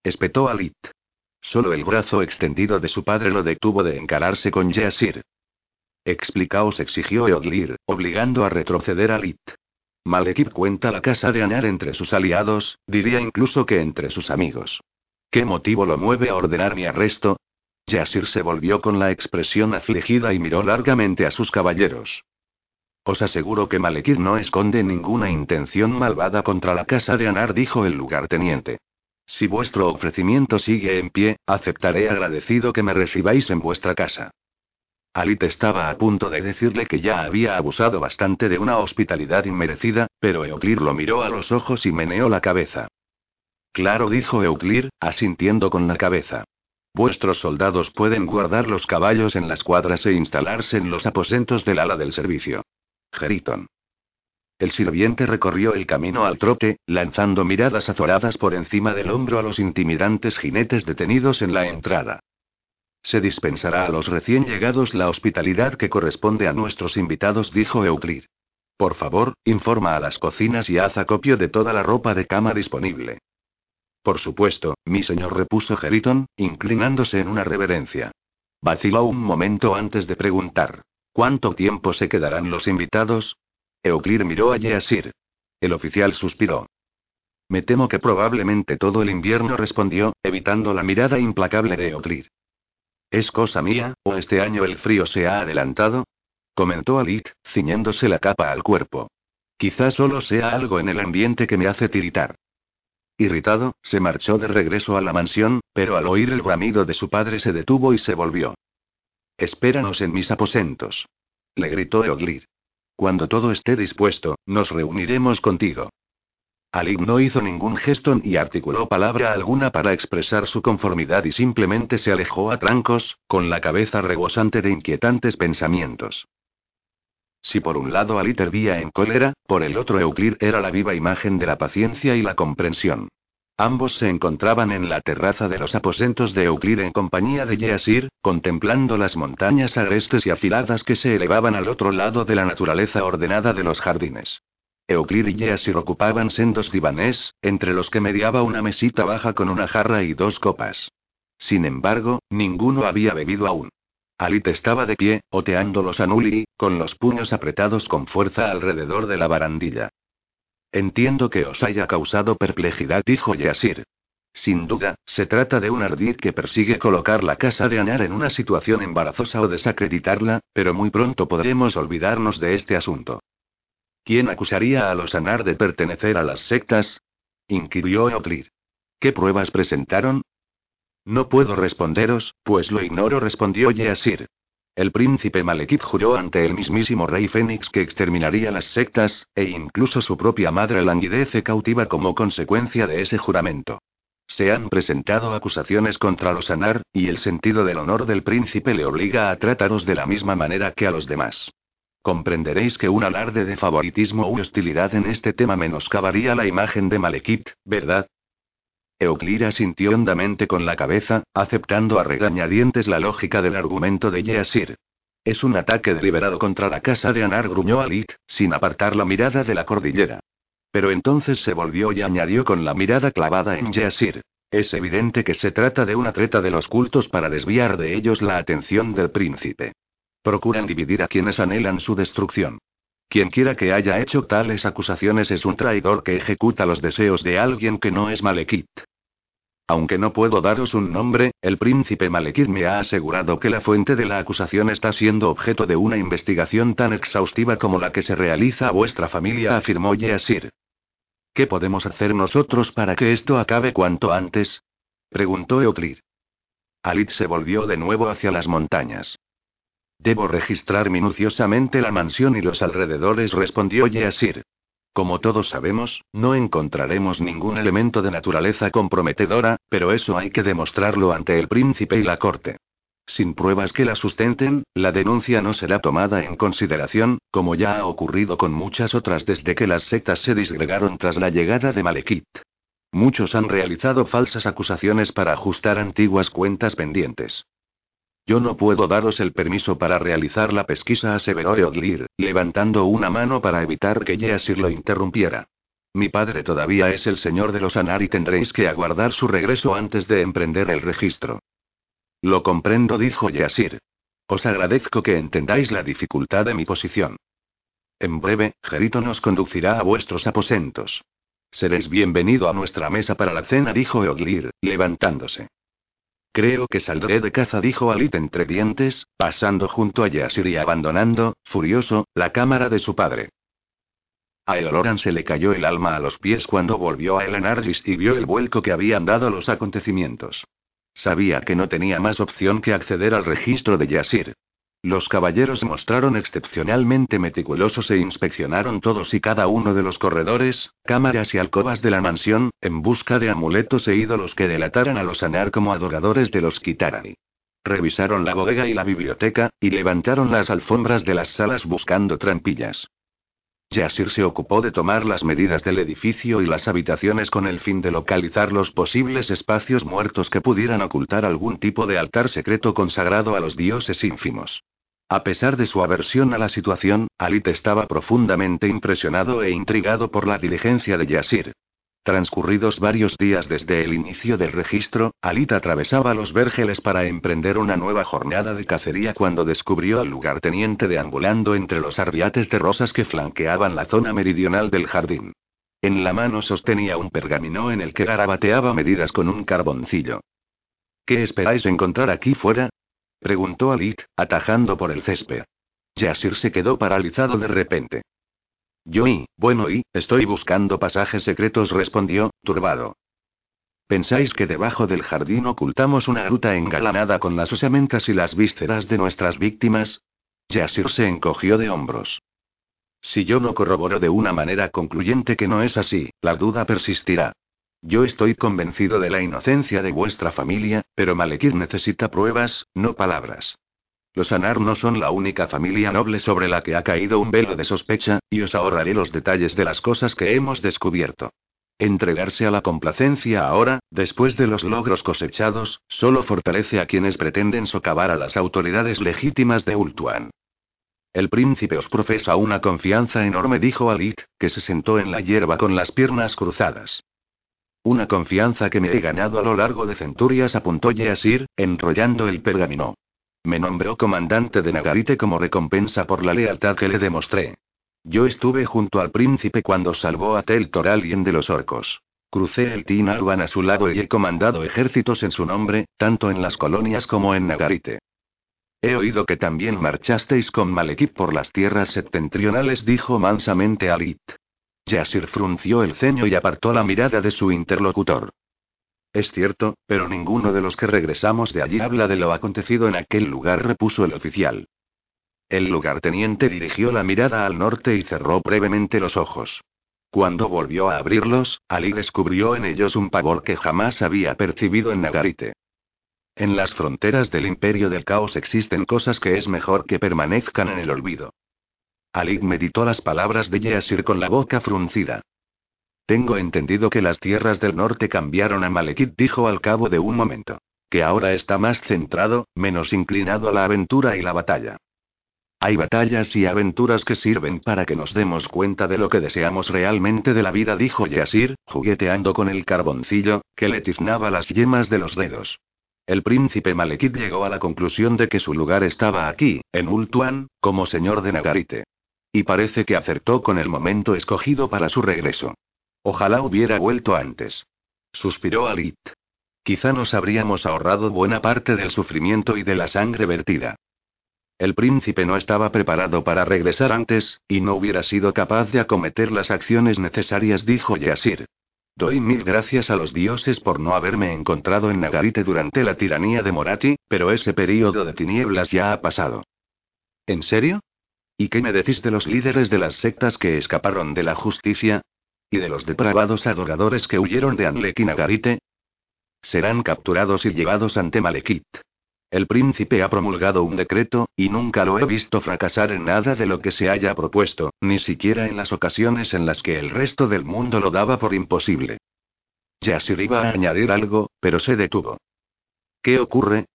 espetó Alit. Solo el brazo extendido de su padre lo detuvo de encararse con Yeasir. Explicaos, exigió Eoglir, obligando a retroceder a Alit. Malekith cuenta la casa de Anar entre sus aliados, diría incluso que entre sus amigos. ¿Qué motivo lo mueve a ordenar mi arresto? Yasir se volvió con la expresión afligida y miró largamente a sus caballeros. Os aseguro que Malekith no esconde ninguna intención malvada contra la casa de Anar, dijo el lugarteniente. Si vuestro ofrecimiento sigue en pie, aceptaré agradecido que me recibáis en vuestra casa. Alit estaba a punto de decirle que ya había abusado bastante de una hospitalidad inmerecida, pero Euclir lo miró a los ojos y meneó la cabeza. Claro, dijo Euclir, asintiendo con la cabeza. Vuestros soldados pueden guardar los caballos en las cuadras e instalarse en los aposentos del ala del servicio. Geriton. El sirviente recorrió el camino al trote, lanzando miradas azoradas por encima del hombro a los intimidantes jinetes detenidos en la entrada. Se dispensará a los recién llegados la hospitalidad que corresponde a nuestros invitados, dijo Euclid. Por favor, informa a las cocinas y haz acopio de toda la ropa de cama disponible. Por supuesto, mi señor, repuso Geriton, inclinándose en una reverencia. Vaciló un momento antes de preguntar. ¿Cuánto tiempo se quedarán los invitados? Euclir miró a Yeasir. El oficial suspiró. Me temo que probablemente todo el invierno respondió, evitando la mirada implacable de Euclir. ¿Es cosa mía, o este año el frío se ha adelantado? comentó Alit, ciñéndose la capa al cuerpo. Quizá solo sea algo en el ambiente que me hace tiritar. Irritado, se marchó de regreso a la mansión, pero al oír el bramido de su padre se detuvo y se volvió. Espéranos en mis aposentos. Le gritó Eoglir. Cuando todo esté dispuesto, nos reuniremos contigo. Ali no hizo ningún gesto ni articuló palabra alguna para expresar su conformidad y simplemente se alejó a trancos, con la cabeza rebosante de inquietantes pensamientos. Si por un lado Ali hervía en cólera, por el otro Euclid era la viva imagen de la paciencia y la comprensión. Ambos se encontraban en la terraza de los aposentos de Euclid en compañía de Yeasir, contemplando las montañas agrestes y afiladas que se elevaban al otro lado de la naturaleza ordenada de los jardines. Euclid y Yeasir ocupaban sendos divanés, entre los que mediaba una mesita baja con una jarra y dos copas. Sin embargo, ninguno había bebido aún. Alit estaba de pie, oteando los anuli, con los puños apretados con fuerza alrededor de la barandilla. Entiendo que os haya causado perplejidad, dijo Yasir. Sin duda, se trata de un ardid que persigue colocar la casa de Anar en una situación embarazosa o desacreditarla, pero muy pronto podremos olvidarnos de este asunto. ¿Quién acusaría a los Anar de pertenecer a las sectas? inquirió Eoclir. ¿Qué pruebas presentaron? No puedo responderos, pues lo ignoro, respondió Yasir. El príncipe Malekith juró ante el mismísimo rey Fénix que exterminaría las sectas, e incluso su propia madre languidece cautiva como consecuencia de ese juramento. Se han presentado acusaciones contra los Anar, y el sentido del honor del príncipe le obliga a trataros de la misma manera que a los demás. Comprenderéis que un alarde de favoritismo u hostilidad en este tema menoscabaría la imagen de Malekith, ¿verdad? Euclira sintió hondamente con la cabeza, aceptando a regañadientes la lógica del argumento de Yeasir. Es un ataque deliberado contra la casa de Anar, gruñó Alit, sin apartar la mirada de la cordillera. Pero entonces se volvió y añadió con la mirada clavada en Yeasir. Es evidente que se trata de una treta de los cultos para desviar de ellos la atención del príncipe. Procuran dividir a quienes anhelan su destrucción. Quien quiera que haya hecho tales acusaciones es un traidor que ejecuta los deseos de alguien que no es Malekith. Aunque no puedo daros un nombre, el príncipe Malekith me ha asegurado que la fuente de la acusación está siendo objeto de una investigación tan exhaustiva como la que se realiza a vuestra familia, afirmó Yeasir. ¿Qué podemos hacer nosotros para que esto acabe cuanto antes? preguntó Euclid. Alit se volvió de nuevo hacia las montañas. Debo registrar minuciosamente la mansión y los alrededores, respondió Yeasir. Como todos sabemos, no encontraremos ningún elemento de naturaleza comprometedora, pero eso hay que demostrarlo ante el príncipe y la corte. Sin pruebas que la sustenten, la denuncia no será tomada en consideración, como ya ha ocurrido con muchas otras desde que las sectas se disgregaron tras la llegada de Malekith. Muchos han realizado falsas acusaciones para ajustar antiguas cuentas pendientes. Yo no puedo daros el permiso para realizar la pesquisa, aseveró Eodlir, levantando una mano para evitar que Yeasir lo interrumpiera. Mi padre todavía es el señor de los Anar y tendréis que aguardar su regreso antes de emprender el registro. Lo comprendo, dijo Yeasir. Os agradezco que entendáis la dificultad de mi posición. En breve, Jerito nos conducirá a vuestros aposentos. Seréis bienvenido a nuestra mesa para la cena, dijo Eoglir, levantándose. Creo que saldré de caza, dijo Alit entre dientes, pasando junto a Yasir y abandonando, furioso, la cámara de su padre. A Eloran se le cayó el alma a los pies cuando volvió a Elenargis y vio el vuelco que habían dado los acontecimientos. Sabía que no tenía más opción que acceder al registro de Yasir. Los caballeros mostraron excepcionalmente meticulosos e inspeccionaron todos y cada uno de los corredores, cámaras y alcobas de la mansión, en busca de amuletos e ídolos que delataran a los Anar como adoradores de los Kitarani. Revisaron la bodega y la biblioteca, y levantaron las alfombras de las salas buscando trampillas. Yasir se ocupó de tomar las medidas del edificio y las habitaciones con el fin de localizar los posibles espacios muertos que pudieran ocultar algún tipo de altar secreto consagrado a los dioses ínfimos. A pesar de su aversión a la situación, Alit estaba profundamente impresionado e intrigado por la diligencia de Yasir. Transcurridos varios días desde el inicio del registro, Alit atravesaba los vergeles para emprender una nueva jornada de cacería cuando descubrió al lugarteniente deambulando entre los arbiates de rosas que flanqueaban la zona meridional del jardín. En la mano sostenía un pergamino en el que garabateaba medidas con un carboncillo. ¿Qué esperáis encontrar aquí fuera? preguntó Alit, atajando por el césped. Yasir se quedó paralizado de repente. Yo y, bueno y, estoy buscando pasajes secretos, respondió, turbado. ¿Pensáis que debajo del jardín ocultamos una gruta engalanada con las osamentas y las vísceras de nuestras víctimas? Yasir se encogió de hombros. Si yo no corroboro de una manera concluyente que no es así, la duda persistirá. Yo estoy convencido de la inocencia de vuestra familia, pero Malekir necesita pruebas, no palabras. Los Anar no son la única familia noble sobre la que ha caído un velo de sospecha, y os ahorraré los detalles de las cosas que hemos descubierto. Entregarse a la complacencia ahora, después de los logros cosechados, solo fortalece a quienes pretenden socavar a las autoridades legítimas de Ultuan. El príncipe os profesa una confianza enorme, dijo Alit, que se sentó en la hierba con las piernas cruzadas. Una confianza que me he ganado a lo largo de centurias, apuntó Yeasir, enrollando el pergamino. Me nombró comandante de Nagarite como recompensa por la lealtad que le demostré. Yo estuve junto al príncipe cuando salvó a Tel Toralien de los orcos. Crucé el Tin a su lado y he comandado ejércitos en su nombre, tanto en las colonias como en Nagarite. He oído que también marchasteis con Malekith por las tierras septentrionales, dijo mansamente Alit. Yasir frunció el ceño y apartó la mirada de su interlocutor. Es cierto, pero ninguno de los que regresamos de allí habla de lo acontecido en aquel lugar, repuso el oficial. El lugarteniente dirigió la mirada al norte y cerró brevemente los ojos. Cuando volvió a abrirlos, Ali descubrió en ellos un pavor que jamás había percibido en Nagarite. En las fronteras del imperio del caos existen cosas que es mejor que permanezcan en el olvido. Alik meditó las palabras de Yeasir con la boca fruncida. Tengo entendido que las tierras del norte cambiaron a Malekith, dijo al cabo de un momento. Que ahora está más centrado, menos inclinado a la aventura y la batalla. Hay batallas y aventuras que sirven para que nos demos cuenta de lo que deseamos realmente de la vida, dijo Yasir, jugueteando con el carboncillo, que le tiznaba las yemas de los dedos. El príncipe Malekith llegó a la conclusión de que su lugar estaba aquí, en Ultuan, como señor de Nagarite. Y parece que acertó con el momento escogido para su regreso. Ojalá hubiera vuelto antes. Suspiró Alit. Quizá nos habríamos ahorrado buena parte del sufrimiento y de la sangre vertida. El príncipe no estaba preparado para regresar antes, y no hubiera sido capaz de acometer las acciones necesarias, dijo Yasir. Doy mil gracias a los dioses por no haberme encontrado en Nagarite durante la tiranía de Morati, pero ese período de tinieblas ya ha pasado. ¿En serio? ¿Y qué me decís de los líderes de las sectas que escaparon de la justicia? ¿Y de los depravados adoradores que huyeron de Anlek y Nagarite? Serán capturados y llevados ante Malekith. El príncipe ha promulgado un decreto, y nunca lo he visto fracasar en nada de lo que se haya propuesto, ni siquiera en las ocasiones en las que el resto del mundo lo daba por imposible. Yasir iba a añadir algo, pero se detuvo. ¿Qué ocurre?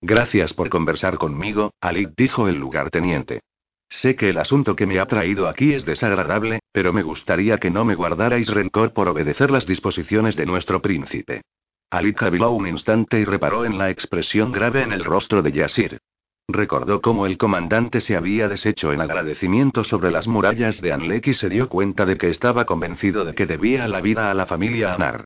Gracias por conversar conmigo, Alik dijo el lugarteniente. Sé que el asunto que me ha traído aquí es desagradable, pero me gustaría que no me guardarais rencor por obedecer las disposiciones de nuestro príncipe. Ali caviló un instante y reparó en la expresión grave en el rostro de Yasir. Recordó cómo el comandante se había deshecho en agradecimiento sobre las murallas de Anlek y se dio cuenta de que estaba convencido de que debía la vida a la familia Anar.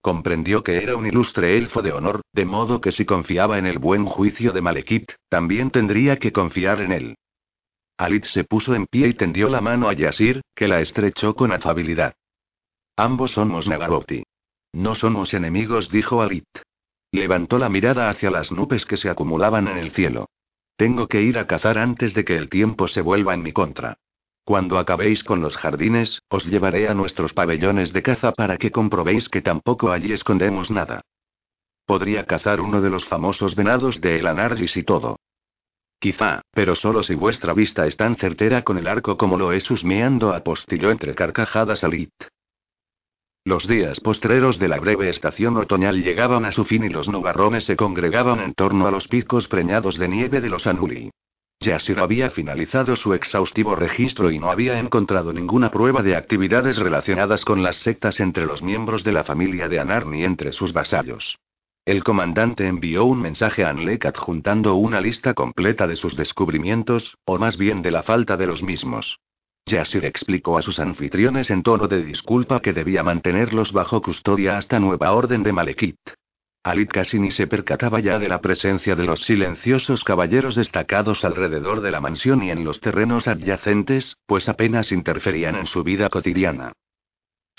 Comprendió que era un ilustre elfo de honor, de modo que si confiaba en el buen juicio de Malekith, también tendría que confiar en él. Alit se puso en pie y tendió la mano a Yasir, que la estrechó con afabilidad. Ambos somos Nagaroti. No somos enemigos, dijo Alit. Levantó la mirada hacia las nubes que se acumulaban en el cielo. Tengo que ir a cazar antes de que el tiempo se vuelva en mi contra. Cuando acabéis con los jardines, os llevaré a nuestros pabellones de caza para que comprobéis que tampoco allí escondemos nada. Podría cazar uno de los famosos venados de El y todo. Quizá, pero solo si vuestra vista es tan certera con el arco como lo es husmeando, apostilló entre carcajadas Alit. Los días postreros de la breve estación otoñal llegaban a su fin y los nubarrones se congregaban en torno a los picos preñados de nieve de los Anuli. Yasir había finalizado su exhaustivo registro y no había encontrado ninguna prueba de actividades relacionadas con las sectas entre los miembros de la familia de Anar ni entre sus vasallos. El comandante envió un mensaje a Anlek adjuntando una lista completa de sus descubrimientos, o más bien de la falta de los mismos. Yasir explicó a sus anfitriones en tono de disculpa que debía mantenerlos bajo custodia hasta nueva orden de Malekith. Alit casi ni se percataba ya de la presencia de los silenciosos caballeros destacados alrededor de la mansión y en los terrenos adyacentes, pues apenas interferían en su vida cotidiana.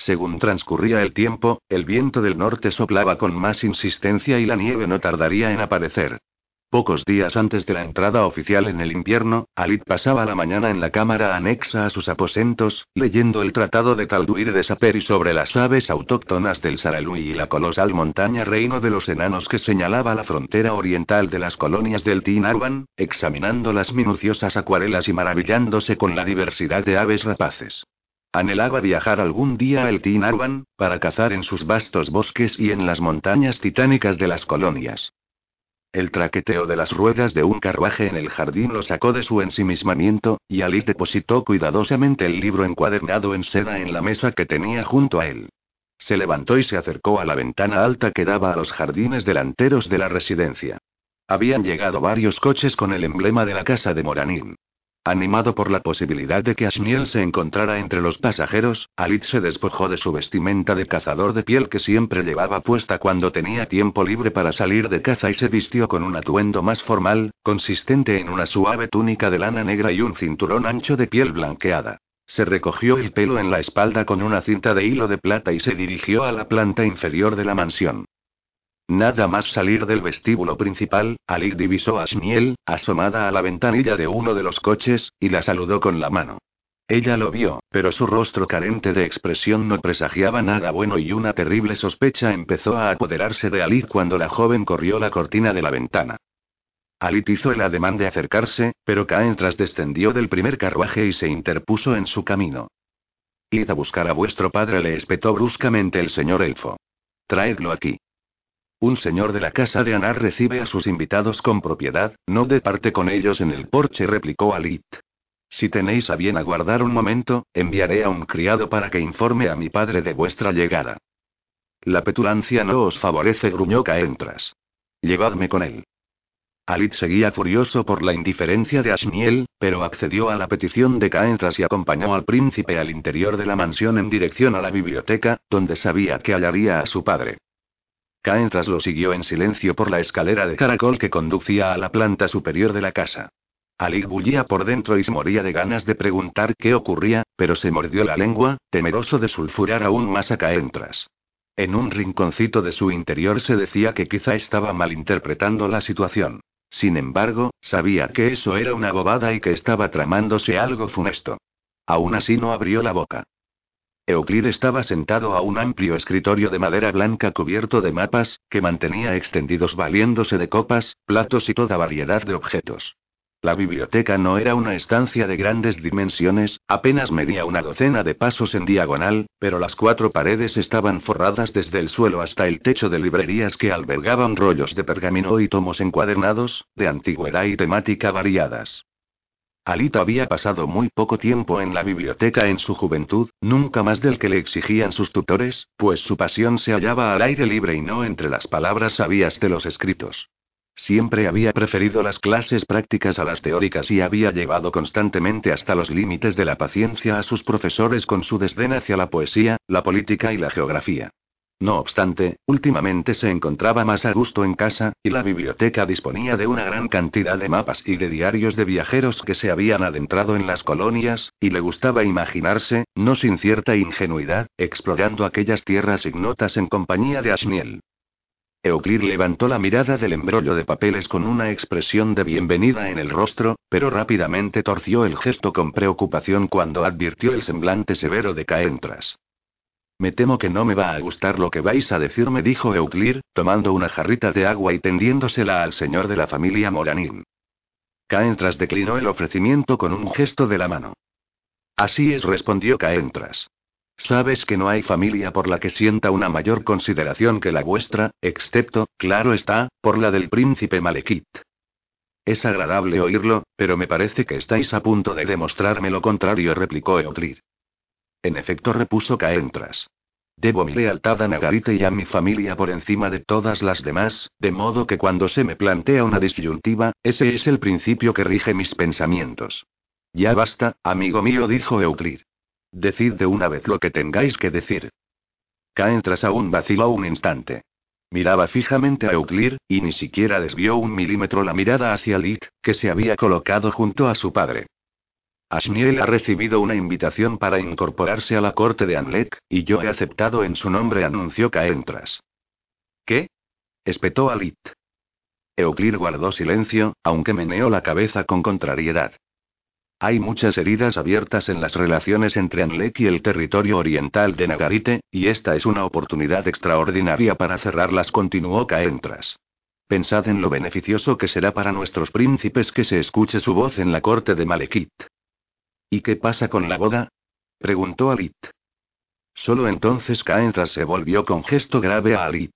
Según transcurría el tiempo, el viento del norte soplaba con más insistencia y la nieve no tardaría en aparecer. Pocos días antes de la entrada oficial en el invierno, Alit pasaba la mañana en la cámara anexa a sus aposentos, leyendo el tratado de Talduir de Saperi sobre las aves autóctonas del Saralui y la colosal montaña reino de los enanos que señalaba la frontera oriental de las colonias del Tinarwan, examinando las minuciosas acuarelas y maravillándose con la diversidad de aves rapaces. Anhelaba viajar algún día a El Tinarban, para cazar en sus vastos bosques y en las montañas titánicas de las colonias. El traqueteo de las ruedas de un carruaje en el jardín lo sacó de su ensimismamiento, y Alice depositó cuidadosamente el libro encuadernado en seda en la mesa que tenía junto a él. Se levantó y se acercó a la ventana alta que daba a los jardines delanteros de la residencia. Habían llegado varios coches con el emblema de la casa de Moranín. Animado por la posibilidad de que Ashmiel se encontrara entre los pasajeros, Alit se despojó de su vestimenta de cazador de piel que siempre llevaba puesta cuando tenía tiempo libre para salir de caza y se vistió con un atuendo más formal, consistente en una suave túnica de lana negra y un cinturón ancho de piel blanqueada. Se recogió el pelo en la espalda con una cinta de hilo de plata y se dirigió a la planta inferior de la mansión. Nada más salir del vestíbulo principal, Alik divisó a Shmiel, asomada a la ventanilla de uno de los coches, y la saludó con la mano. Ella lo vio, pero su rostro carente de expresión no presagiaba nada bueno y una terrible sospecha empezó a apoderarse de Alit cuando la joven corrió la cortina de la ventana. Alit hizo el ademán de acercarse, pero Caentras descendió del primer carruaje y se interpuso en su camino. Id a buscar a vuestro padre, le espetó bruscamente el señor Elfo. Traedlo aquí. Un señor de la casa de Anar recibe a sus invitados con propiedad, no de parte con ellos en el porche, replicó Alit. Si tenéis a bien aguardar un momento, enviaré a un criado para que informe a mi padre de vuestra llegada. La petulancia no os favorece, gruñó Caentras. Llevadme con él. Alit seguía furioso por la indiferencia de Ashmiel, pero accedió a la petición de Caentras y acompañó al príncipe al interior de la mansión en dirección a la biblioteca, donde sabía que hallaría a su padre. Caentras lo siguió en silencio por la escalera de caracol que conducía a la planta superior de la casa. Ali bullía por dentro y se moría de ganas de preguntar qué ocurría, pero se mordió la lengua, temeroso de sulfurar aún más a Caentras. En un rinconcito de su interior se decía que quizá estaba malinterpretando la situación. Sin embargo, sabía que eso era una bobada y que estaba tramándose algo funesto. Aún así no abrió la boca. Euclid estaba sentado a un amplio escritorio de madera blanca cubierto de mapas, que mantenía extendidos valiéndose de copas, platos y toda variedad de objetos. La biblioteca no era una estancia de grandes dimensiones, apenas medía una docena de pasos en diagonal, pero las cuatro paredes estaban forradas desde el suelo hasta el techo de librerías que albergaban rollos de pergamino y tomos encuadernados, de antigüedad y temática variadas. Alita había pasado muy poco tiempo en la biblioteca en su juventud, nunca más del que le exigían sus tutores, pues su pasión se hallaba al aire libre y no entre las palabras sabias de los escritos. Siempre había preferido las clases prácticas a las teóricas y había llevado constantemente hasta los límites de la paciencia a sus profesores con su desdén hacia la poesía, la política y la geografía. No obstante, últimamente se encontraba más a gusto en casa, y la biblioteca disponía de una gran cantidad de mapas y de diarios de viajeros que se habían adentrado en las colonias, y le gustaba imaginarse, no sin cierta ingenuidad, explorando aquellas tierras ignotas en compañía de Ashniel. Euclid levantó la mirada del embrollo de papeles con una expresión de bienvenida en el rostro, pero rápidamente torció el gesto con preocupación cuando advirtió el semblante severo de Caentras. Me temo que no me va a gustar lo que vais a decirme, dijo Euclir, tomando una jarrita de agua y tendiéndosela al señor de la familia Moranín. Caentras declinó el ofrecimiento con un gesto de la mano. Así es, respondió Caentras. Sabes que no hay familia por la que sienta una mayor consideración que la vuestra, excepto, claro está, por la del príncipe Malekith. Es agradable oírlo, pero me parece que estáis a punto de demostrarme lo contrario, replicó Euclir. En efecto, repuso Caentras. Debo mi lealtad a Nagarite y a mi familia por encima de todas las demás, de modo que cuando se me plantea una disyuntiva, ese es el principio que rige mis pensamientos. Ya basta, amigo mío, dijo Euclid. Decid de una vez lo que tengáis que decir. Caentras aún vaciló un instante. Miraba fijamente a Euclid, y ni siquiera desvió un milímetro la mirada hacia Lit, que se había colocado junto a su padre. Ashmiel ha recibido una invitación para incorporarse a la corte de Anlek, y yo he aceptado en su nombre, anunció Caentras. ¿Qué? espetó Alit. Euclid guardó silencio, aunque meneó la cabeza con contrariedad. Hay muchas heridas abiertas en las relaciones entre Anlek y el territorio oriental de Nagarite, y esta es una oportunidad extraordinaria para cerrarlas, continuó Caentras. Pensad en lo beneficioso que será para nuestros príncipes que se escuche su voz en la corte de Malekith. ¿Y qué pasa con la boda? Preguntó Alit. Solo entonces Caentras se volvió con gesto grave a Alit.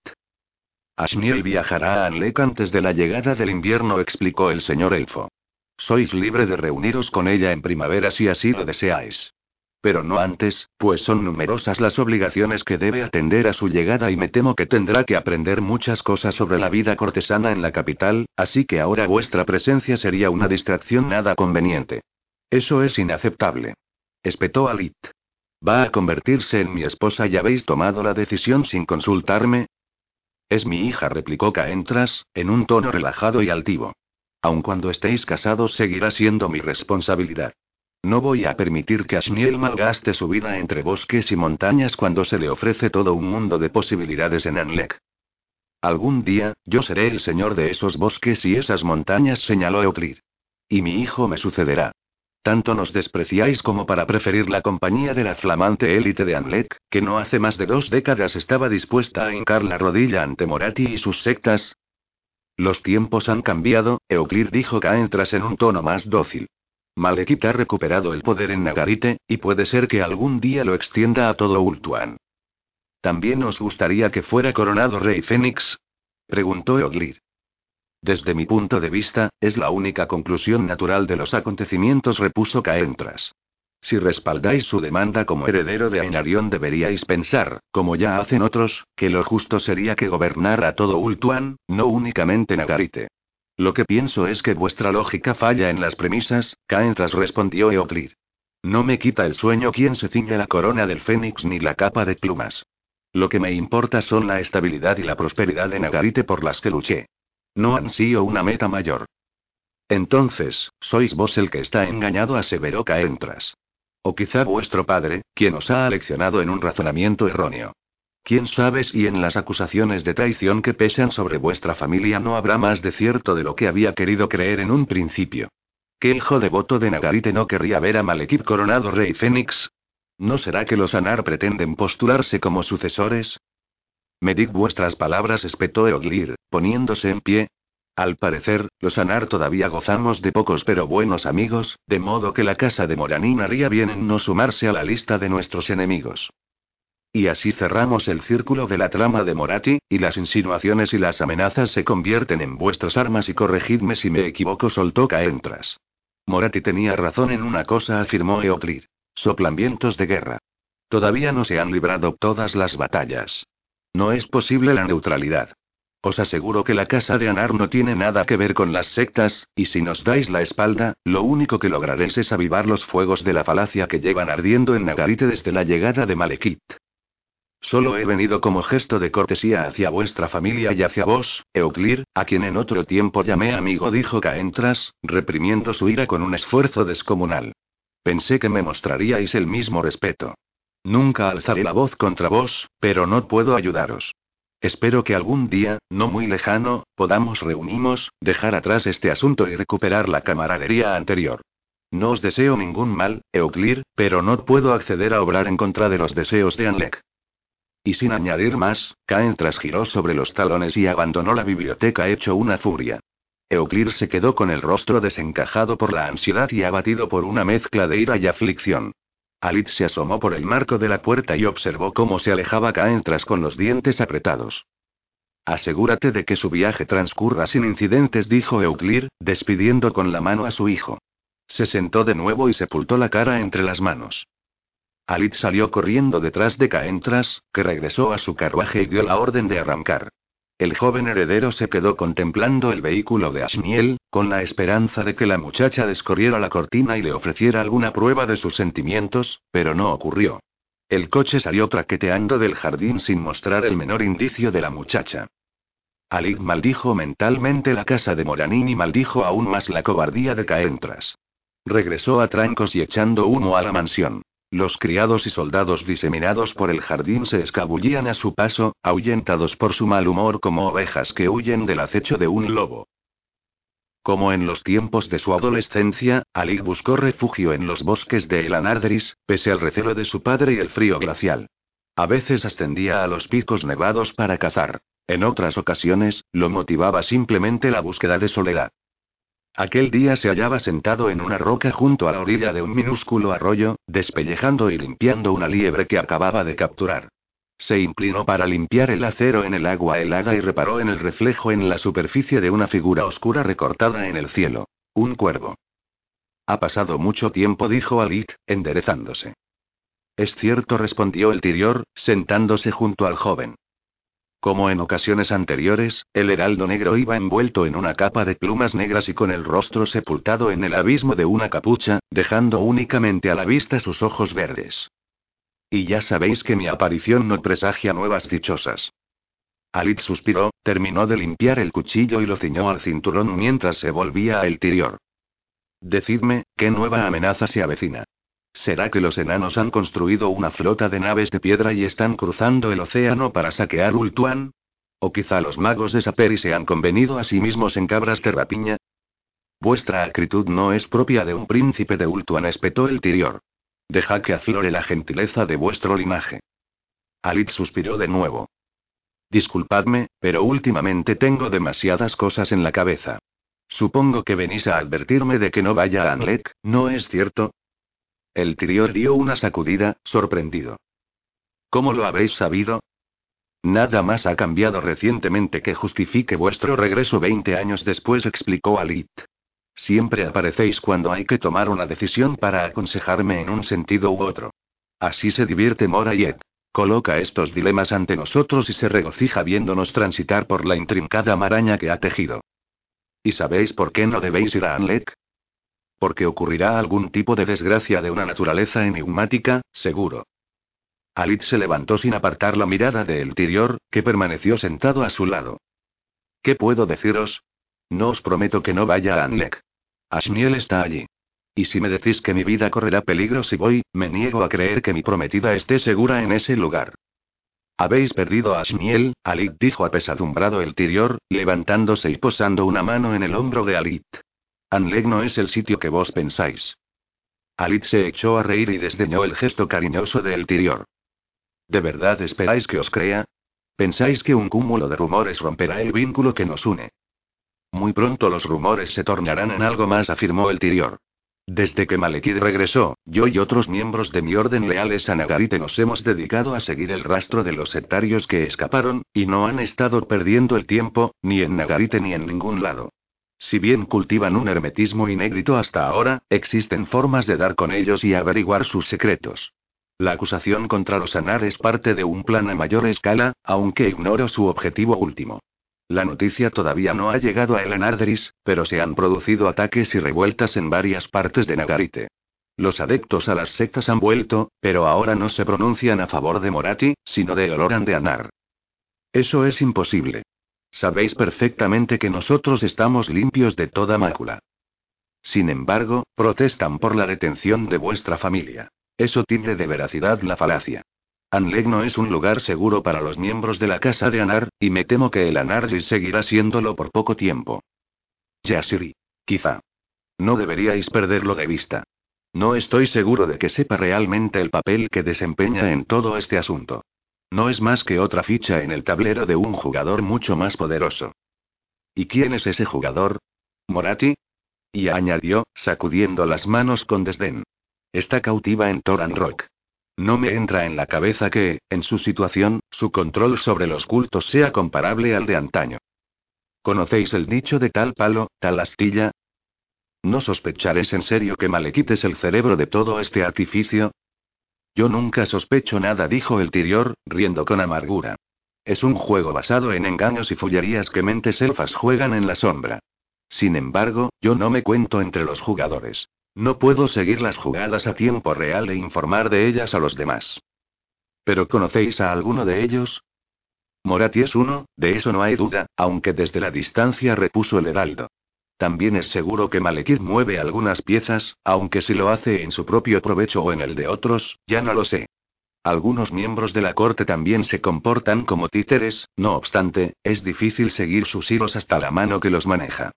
Ashniel viajará a Anlek antes de la llegada del invierno, explicó el señor Elfo. Sois libre de reuniros con ella en primavera si así lo deseáis. Pero no antes, pues son numerosas las obligaciones que debe atender a su llegada y me temo que tendrá que aprender muchas cosas sobre la vida cortesana en la capital, así que ahora vuestra presencia sería una distracción nada conveniente. Eso es inaceptable. Espetó Alit. ¿Va a convertirse en mi esposa y habéis tomado la decisión sin consultarme? Es mi hija, replicó Caentras, en un tono relajado y altivo. Aun cuando estéis casados seguirá siendo mi responsabilidad. No voy a permitir que Ashniel malgaste su vida entre bosques y montañas cuando se le ofrece todo un mundo de posibilidades en Anlek. Algún día, yo seré el señor de esos bosques y esas montañas, señaló Euclid. Y mi hijo me sucederá. Tanto nos despreciáis como para preferir la compañía de la flamante élite de Anlek, que no hace más de dos décadas estaba dispuesta a hincar la rodilla ante Morati y sus sectas. Los tiempos han cambiado, Euclid dijo Caentras en un tono más dócil. Malekith ha recuperado el poder en Nagarite, y puede ser que algún día lo extienda a todo Ultuan. ¿También os gustaría que fuera coronado rey Fénix? preguntó Eoglir. Desde mi punto de vista, es la única conclusión natural de los acontecimientos, repuso Caentras. Si respaldáis su demanda como heredero de Ainarion, deberíais pensar, como ya hacen otros, que lo justo sería que gobernara todo Ultuan, no únicamente Nagarite. Lo que pienso es que vuestra lógica falla en las premisas, Caentras respondió Eoclir. No me quita el sueño quien se ciñe la corona del Fénix ni la capa de plumas. Lo que me importa son la estabilidad y la prosperidad de Nagarite por las que luché. No han sido una meta mayor. Entonces, sois vos el que está engañado, aseveró Caentras. O quizá vuestro padre, quien os ha aleccionado en un razonamiento erróneo. Quién sabe si en las acusaciones de traición que pesan sobre vuestra familia no habrá más de cierto de lo que había querido creer en un principio. ¿Que el hijo devoto de Nagarite no querría ver a Malekith coronado rey Fénix? ¿No será que los Anar pretenden postularse como sucesores? Medid vuestras palabras, espetó Eoglir, poniéndose en pie. Al parecer, los Anar todavía gozamos de pocos pero buenos amigos, de modo que la casa de Moranín haría bien en no sumarse a la lista de nuestros enemigos. Y así cerramos el círculo de la trama de Morati, y las insinuaciones y las amenazas se convierten en vuestras armas y corregidme si me equivoco, soltó Caentras. Morati tenía razón en una cosa, afirmó Eoclid. Soplan vientos de guerra. Todavía no se han librado todas las batallas. No es posible la neutralidad. Os aseguro que la casa de Anar no tiene nada que ver con las sectas, y si nos dais la espalda, lo único que lograréis es avivar los fuegos de la falacia que llevan ardiendo en Nagarite desde la llegada de Malekith. Solo he venido como gesto de cortesía hacia vuestra familia y hacia vos, Euclir, a quien en otro tiempo llamé amigo, dijo Caentras, reprimiendo su ira con un esfuerzo descomunal. Pensé que me mostraríais el mismo respeto. Nunca alzaré la voz contra vos, pero no puedo ayudaros. Espero que algún día, no muy lejano, podamos reunimos, dejar atrás este asunto y recuperar la camaradería anterior. No os deseo ningún mal, Euclir, pero no puedo acceder a obrar en contra de los deseos de Anlek. Y sin añadir más, Caen trasgiró sobre los talones y abandonó la biblioteca hecho una furia. Euclir se quedó con el rostro desencajado por la ansiedad y abatido por una mezcla de ira y aflicción. Alit se asomó por el marco de la puerta y observó cómo se alejaba Caentras con los dientes apretados. Asegúrate de que su viaje transcurra sin incidentes, dijo Euclir, despidiendo con la mano a su hijo. Se sentó de nuevo y sepultó la cara entre las manos. Alit salió corriendo detrás de Caentras, que regresó a su carruaje y dio la orden de arrancar. El joven heredero se quedó contemplando el vehículo de Asniel, con la esperanza de que la muchacha descorriera la cortina y le ofreciera alguna prueba de sus sentimientos, pero no ocurrió. El coche salió traqueteando del jardín sin mostrar el menor indicio de la muchacha. Alid maldijo mentalmente la casa de Moranín y maldijo aún más la cobardía de Caentras. Regresó a trancos y echando humo a la mansión. Los criados y soldados diseminados por el jardín se escabullían a su paso, ahuyentados por su mal humor como ovejas que huyen del acecho de un lobo. Como en los tiempos de su adolescencia, Ali buscó refugio en los bosques de Elanardris, pese al recelo de su padre y el frío glacial. A veces ascendía a los picos nevados para cazar. En otras ocasiones, lo motivaba simplemente la búsqueda de soledad. Aquel día se hallaba sentado en una roca junto a la orilla de un minúsculo arroyo, despellejando y limpiando una liebre que acababa de capturar. Se inclinó para limpiar el acero en el agua helada y reparó en el reflejo en la superficie de una figura oscura recortada en el cielo. Un cuervo. Ha pasado mucho tiempo, dijo Alit, enderezándose. Es cierto, respondió el tirior, sentándose junto al joven. Como en ocasiones anteriores, el heraldo negro iba envuelto en una capa de plumas negras y con el rostro sepultado en el abismo de una capucha, dejando únicamente a la vista sus ojos verdes. Y ya sabéis que mi aparición no presagia nuevas dichosas. Alit suspiró, terminó de limpiar el cuchillo y lo ciñó al cinturón mientras se volvía a el tirior. Decidme, ¿qué nueva amenaza se avecina? ¿Será que los enanos han construido una flota de naves de piedra y están cruzando el océano para saquear Ultuan? ¿O quizá los magos de Saperi se han convenido a sí mismos en cabras de rapiña? Vuestra acritud no es propia de un príncipe de Ultuan, espetó el Tirior. Deja que aflore la gentileza de vuestro linaje. Alit suspiró de nuevo. Disculpadme, pero últimamente tengo demasiadas cosas en la cabeza. Supongo que venís a advertirme de que no vaya a Anlek, ¿no es cierto? El Tirior dio una sacudida, sorprendido. ¿Cómo lo habéis sabido? Nada más ha cambiado recientemente que justifique vuestro regreso 20 años después, explicó Alit. Siempre aparecéis cuando hay que tomar una decisión para aconsejarme en un sentido u otro. Así se divierte Morayet. Coloca estos dilemas ante nosotros y se regocija viéndonos transitar por la intrincada maraña que ha tejido. ¿Y sabéis por qué no debéis ir a Anlek? Porque ocurrirá algún tipo de desgracia de una naturaleza enigmática, seguro. Alit se levantó sin apartar la mirada de El Tirior, que permaneció sentado a su lado. ¿Qué puedo deciros? No os prometo que no vaya a Anlek. Ashmiel está allí. Y si me decís que mi vida correrá peligro si voy, me niego a creer que mi prometida esté segura en ese lugar. Habéis perdido a Ashmiel, Alit dijo apesadumbrado el Tirior, levantándose y posando una mano en el hombro de Alit. Anleg no es el sitio que vos pensáis. Alit se echó a reír y desdeñó el gesto cariñoso de El Tirior. ¿De verdad esperáis que os crea? ¿Pensáis que un cúmulo de rumores romperá el vínculo que nos une? Muy pronto los rumores se tornarán en algo más, afirmó el Tirior. Desde que Malekid regresó, yo y otros miembros de mi orden leales a Nagarite nos hemos dedicado a seguir el rastro de los sectarios que escaparon, y no han estado perdiendo el tiempo, ni en Nagarite ni en ningún lado. Si bien cultivan un hermetismo inédito hasta ahora, existen formas de dar con ellos y averiguar sus secretos. La acusación contra los Anar es parte de un plan a mayor escala, aunque ignoro su objetivo último. La noticia todavía no ha llegado a Elenardris, pero se han producido ataques y revueltas en varias partes de Nagarite. Los adeptos a las sectas han vuelto, pero ahora no se pronuncian a favor de Morati, sino de Oloran de Anar. Eso es imposible. Sabéis perfectamente que nosotros estamos limpios de toda mácula. Sin embargo, protestan por la detención de vuestra familia. Eso tiene de veracidad la falacia. Anleg no es un lugar seguro para los miembros de la casa de Anar, y me temo que el Anarlis seguirá siéndolo por poco tiempo. Yasiri. Quizá. No deberíais perderlo de vista. No estoy seguro de que sepa realmente el papel que desempeña en todo este asunto. No es más que otra ficha en el tablero de un jugador mucho más poderoso. ¿Y quién es ese jugador? ¿Morati? Y añadió, sacudiendo las manos con desdén. Está cautiva en Toran Rock. No me entra en la cabeza que, en su situación, su control sobre los cultos sea comparable al de antaño. ¿Conocéis el dicho de tal palo, tal astilla? ¿No sospecharéis en serio que Malekith es el cerebro de todo este artificio? Yo nunca sospecho nada, dijo el Tirior, riendo con amargura. Es un juego basado en engaños y fullerías que mentes elfas juegan en la sombra. Sin embargo, yo no me cuento entre los jugadores. No puedo seguir las jugadas a tiempo real e informar de ellas a los demás. ¿Pero conocéis a alguno de ellos? Morati es uno, de eso no hay duda, aunque desde la distancia repuso el heraldo. También es seguro que Malekith mueve algunas piezas, aunque si lo hace en su propio provecho o en el de otros, ya no lo sé. Algunos miembros de la corte también se comportan como títeres, no obstante, es difícil seguir sus hilos hasta la mano que los maneja.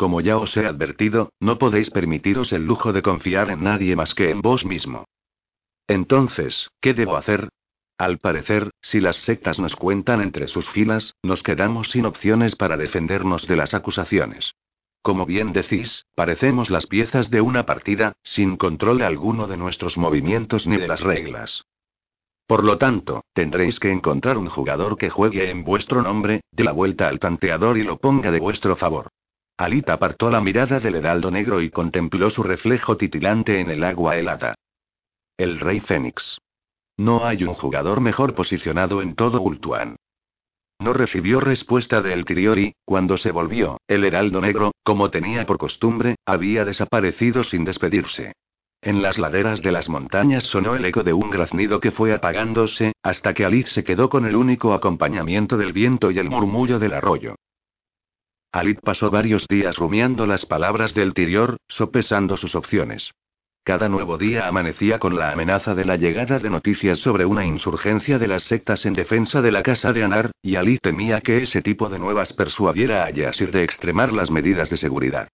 Como ya os he advertido, no podéis permitiros el lujo de confiar en nadie más que en vos mismo. Entonces, ¿qué debo hacer? Al parecer, si las sectas nos cuentan entre sus filas, nos quedamos sin opciones para defendernos de las acusaciones. Como bien decís, parecemos las piezas de una partida, sin control alguno de nuestros movimientos ni de las reglas. Por lo tanto, tendréis que encontrar un jugador que juegue en vuestro nombre, dé la vuelta al tanteador y lo ponga de vuestro favor. Alita apartó la mirada del heraldo negro y contempló su reflejo titilante en el agua helada. El rey Fénix. No hay un jugador mejor posicionado en todo Ultuan. No recibió respuesta de El cuando se volvió, el heraldo negro, como tenía por costumbre, había desaparecido sin despedirse. En las laderas de las montañas sonó el eco de un graznido que fue apagándose, hasta que Alice se quedó con el único acompañamiento del viento y el murmullo del arroyo. Alit pasó varios días rumiando las palabras del Tirior, sopesando sus opciones. Cada nuevo día amanecía con la amenaza de la llegada de noticias sobre una insurgencia de las sectas en defensa de la casa de Anar, y Ali temía que ese tipo de nuevas persuadiera a Yasir de extremar las medidas de seguridad.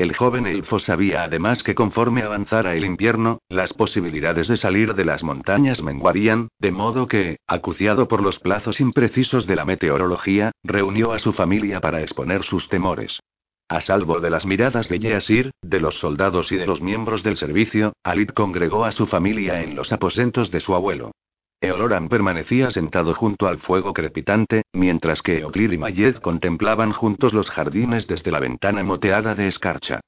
El joven elfo sabía además que conforme avanzara el invierno, las posibilidades de salir de las montañas menguarían, de modo que, acuciado por los plazos imprecisos de la meteorología, reunió a su familia para exponer sus temores. A salvo de las miradas de Yeasir, de los soldados y de los miembros del servicio, Alit congregó a su familia en los aposentos de su abuelo. Eoloran permanecía sentado junto al fuego crepitante, mientras que Eoclir y Mayed contemplaban juntos los jardines desde la ventana moteada de escarcha.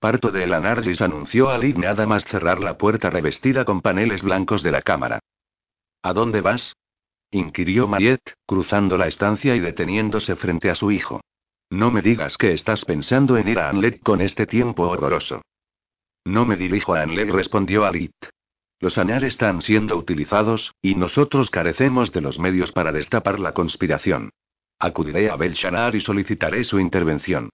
Parto de Elanardis anunció a nada más cerrar la puerta revestida con paneles blancos de la cámara. ¿A dónde vas? inquirió Mayet, cruzando la estancia y deteniéndose frente a su hijo. No me digas que estás pensando en ir a Anlet con este tiempo horroroso. No me dirijo a Anlet, respondió Alit. Los Anar están siendo utilizados, y nosotros carecemos de los medios para destapar la conspiración. Acudiré a Belshanar y solicitaré su intervención.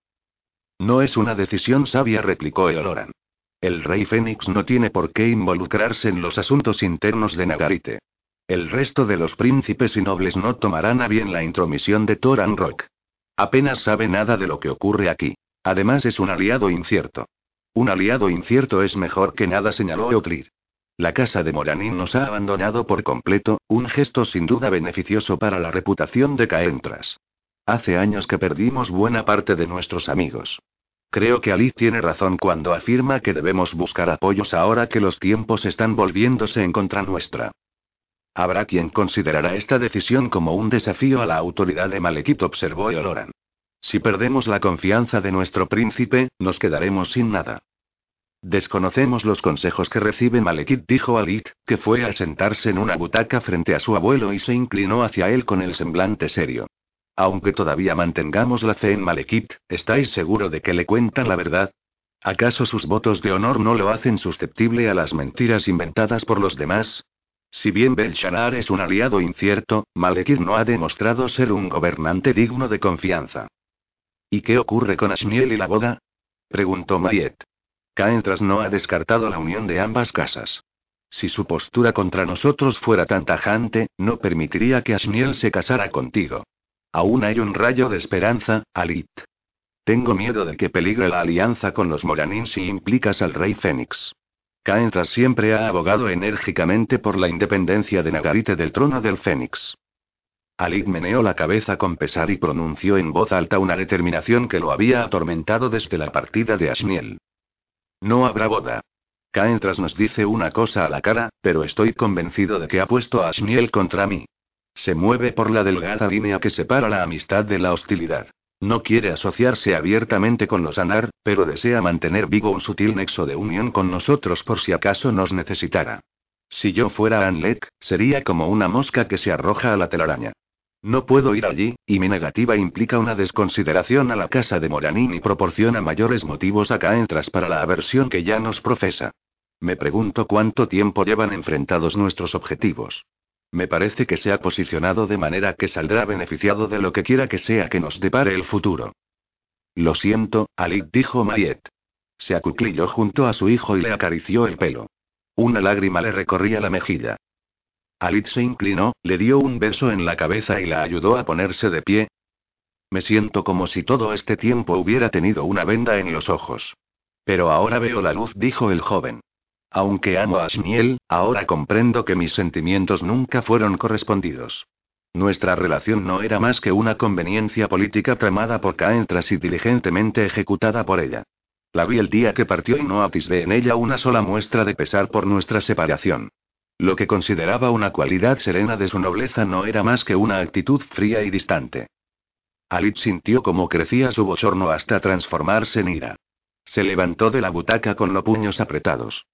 No es una decisión sabia, replicó Eoloran. El rey Fénix no tiene por qué involucrarse en los asuntos internos de Nagarite. El resto de los príncipes y nobles no tomarán a bien la intromisión de Toran Rock. Apenas sabe nada de lo que ocurre aquí. Además es un aliado incierto. Un aliado incierto es mejor que nada, señaló Eutlir. La casa de Moranín nos ha abandonado por completo, un gesto sin duda beneficioso para la reputación de Caentras. Hace años que perdimos buena parte de nuestros amigos. Creo que Alice tiene razón cuando afirma que debemos buscar apoyos ahora que los tiempos están volviéndose en contra nuestra. Habrá quien considerará esta decisión como un desafío a la autoridad de Malekith, observó Eoloran. Si perdemos la confianza de nuestro príncipe, nos quedaremos sin nada. Desconocemos los consejos que recibe Malekith, dijo Alit, que fue a sentarse en una butaca frente a su abuelo y se inclinó hacia él con el semblante serio. Aunque todavía mantengamos la fe en Malekith, ¿estáis seguro de que le cuentan la verdad? ¿Acaso sus votos de honor no lo hacen susceptible a las mentiras inventadas por los demás? Si bien Belshanar es un aliado incierto, Malekith no ha demostrado ser un gobernante digno de confianza. ¿Y qué ocurre con Ashniel y la boda? preguntó Mayet. Caentras no ha descartado la unión de ambas casas. Si su postura contra nosotros fuera tan tajante, no permitiría que Ashniel se casara contigo. Aún hay un rayo de esperanza, Alit. Tengo miedo de que peligre la alianza con los Moranin si implicas al rey Fénix. Caentras siempre ha abogado enérgicamente por la independencia de Nagarite del trono del Fénix. Alik meneó la cabeza con pesar y pronunció en voz alta una determinación que lo había atormentado desde la partida de Asniel. No habrá boda. Caentras nos dice una cosa a la cara, pero estoy convencido de que ha puesto a Asniel contra mí. Se mueve por la delgada línea que separa la amistad de la hostilidad. No quiere asociarse abiertamente con los Anar, pero desea mantener vivo un sutil nexo de unión con nosotros por si acaso nos necesitara. Si yo fuera Anlek, sería como una mosca que se arroja a la telaraña. No puedo ir allí, y mi negativa implica una desconsideración a la casa de Moranín y proporciona mayores motivos acá entras para la aversión que ya nos profesa. Me pregunto cuánto tiempo llevan enfrentados nuestros objetivos. Me parece que se ha posicionado de manera que saldrá beneficiado de lo que quiera que sea que nos depare el futuro. Lo siento, Alik dijo Mayet. Se acuclilló junto a su hijo y le acarició el pelo. Una lágrima le recorría la mejilla. Alit se inclinó, le dio un beso en la cabeza y la ayudó a ponerse de pie. Me siento como si todo este tiempo hubiera tenido una venda en los ojos. Pero ahora veo la luz, dijo el joven. Aunque amo a Shmiel, ahora comprendo que mis sentimientos nunca fueron correspondidos. Nuestra relación no era más que una conveniencia política tramada por Caentras y diligentemente ejecutada por ella. La vi el día que partió y no atisbé en ella una sola muestra de pesar por nuestra separación. Lo que consideraba una cualidad serena de su nobleza no era más que una actitud fría y distante. Alit sintió cómo crecía su bochorno hasta transformarse en ira. Se levantó de la butaca con los puños apretados.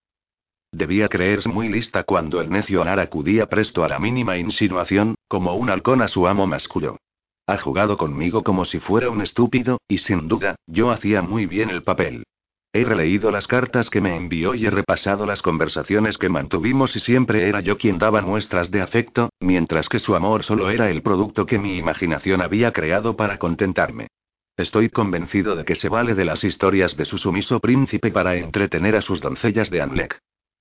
Debía creerse muy lista cuando el necio Anar acudía presto a la mínima insinuación, como un halcón a su amo masculino. Ha jugado conmigo como si fuera un estúpido, y sin duda, yo hacía muy bien el papel. He releído las cartas que me envió y he repasado las conversaciones que mantuvimos y siempre era yo quien daba muestras de afecto, mientras que su amor solo era el producto que mi imaginación había creado para contentarme. Estoy convencido de que se vale de las historias de su sumiso príncipe para entretener a sus doncellas de Anlek.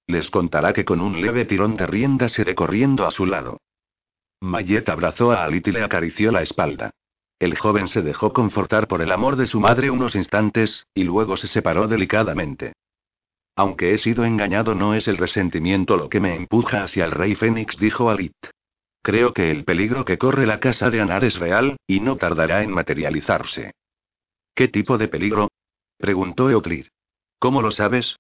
Les contará que con un leve tirón de riendas iré corriendo a su lado. Mayet abrazó a Alit y le acarició la espalda. El joven se dejó confortar por el amor de su madre unos instantes, y luego se separó delicadamente. Aunque he sido engañado, no es el resentimiento lo que me empuja hacia el rey Fénix, dijo Alit. Creo que el peligro que corre la casa de Anar es real, y no tardará en materializarse. ¿Qué tipo de peligro? preguntó Euclid. ¿Cómo lo sabes?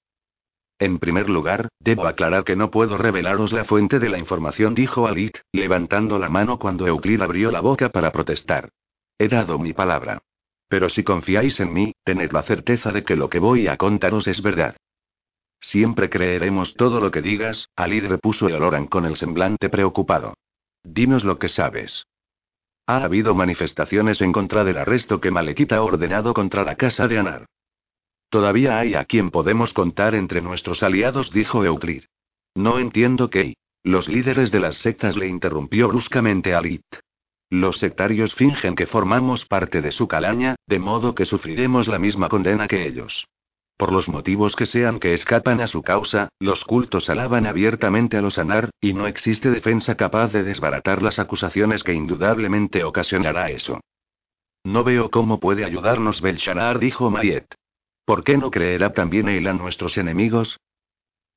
En primer lugar, debo aclarar que no puedo revelaros la fuente de la información, dijo Alit, levantando la mano cuando Euclid abrió la boca para protestar. He dado mi palabra. Pero si confiáis en mí, tened la certeza de que lo que voy a contaros es verdad. Siempre creeremos todo lo que digas, Alit repuso Eoloran con el semblante preocupado. Dinos lo que sabes. Ha habido manifestaciones en contra del arresto que Malekita ha ordenado contra la casa de Anar. Todavía hay a quien podemos contar entre nuestros aliados, dijo Euclid. No entiendo qué. Los líderes de las sectas le interrumpió bruscamente a. Los sectarios fingen que formamos parte de su calaña, de modo que sufriremos la misma condena que ellos. Por los motivos que sean que escapan a su causa, los cultos alaban abiertamente a los Anar, y no existe defensa capaz de desbaratar las acusaciones que indudablemente ocasionará eso. No veo cómo puede ayudarnos Belshazzar, dijo Mayet. ¿Por qué no creerá también él a nuestros enemigos?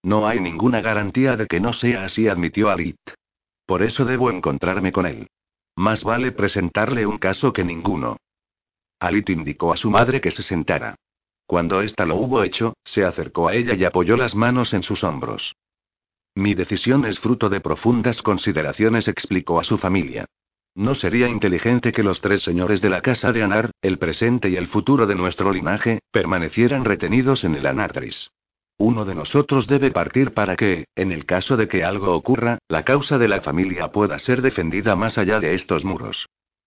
No hay ninguna garantía de que no sea así, admitió Alit. Por eso debo encontrarme con él. Más vale presentarle un caso que ninguno. Alit indicó a su madre que se sentara. Cuando ésta lo hubo hecho, se acercó a ella y apoyó las manos en sus hombros. Mi decisión es fruto de profundas consideraciones, explicó a su familia. No sería inteligente que los tres señores de la casa de Anar, el presente y el futuro de nuestro linaje, permanecieran retenidos en el Anartris. Uno de nosotros debe partir para que, en el caso de que algo ocurra, la causa de la familia pueda ser defendida más allá de estos muros.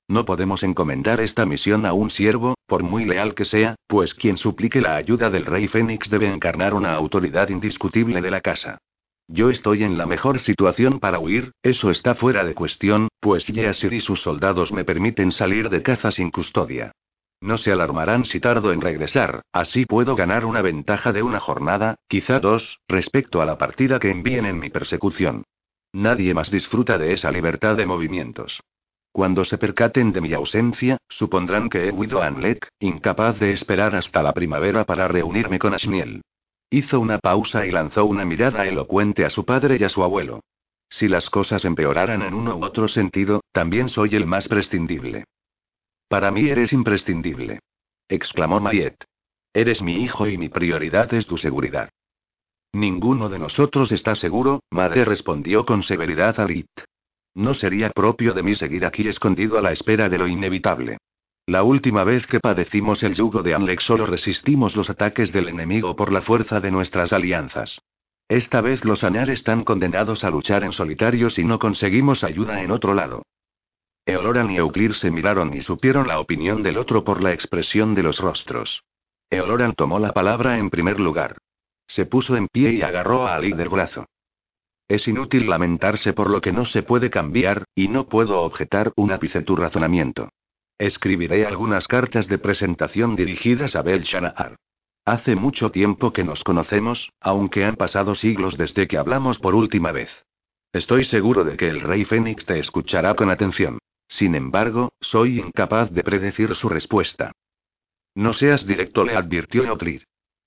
No podemos encomendar esta misión a un siervo, por muy leal que sea, pues quien suplique la ayuda del rey Fénix debe encarnar una autoridad indiscutible de la casa. Yo estoy en la mejor situación para huir, eso está fuera de cuestión, pues Yeasir y sus soldados me permiten salir de caza sin custodia. No se alarmarán si tardo en regresar, así puedo ganar una ventaja de una jornada, quizá dos, respecto a la partida que envíen en mi persecución. Nadie más disfruta de esa libertad de movimientos. Cuando se percaten de mi ausencia, supondrán que he huido a Anlek, incapaz de esperar hasta la primavera para reunirme con Ashniel. Hizo una pausa y lanzó una mirada elocuente a su padre y a su abuelo. Si las cosas empeoraran en uno u otro sentido, también soy el más prescindible. Para mí eres imprescindible. exclamó Mayet. Eres mi hijo y mi prioridad es tu seguridad. Ninguno de nosotros está seguro, madre respondió con severidad Alit. No sería propio de mí seguir aquí escondido a la espera de lo inevitable. La última vez que padecimos el yugo de Anlex solo resistimos los ataques del enemigo por la fuerza de nuestras alianzas. Esta vez los Anar están condenados a luchar en solitario si no conseguimos ayuda en otro lado. Eoloran y Euclir se miraron y supieron la opinión del otro por la expresión de los rostros. Eoloran tomó la palabra en primer lugar. Se puso en pie y agarró a Ali del brazo. Es inútil lamentarse por lo que no se puede cambiar, y no puedo objetar un ápice tu razonamiento. Escribiré algunas cartas de presentación dirigidas a Belshazzar. Hace mucho tiempo que nos conocemos, aunque han pasado siglos desde que hablamos por última vez. Estoy seguro de que el rey Fénix te escuchará con atención. Sin embargo, soy incapaz de predecir su respuesta. No seas directo, le advirtió Euclid.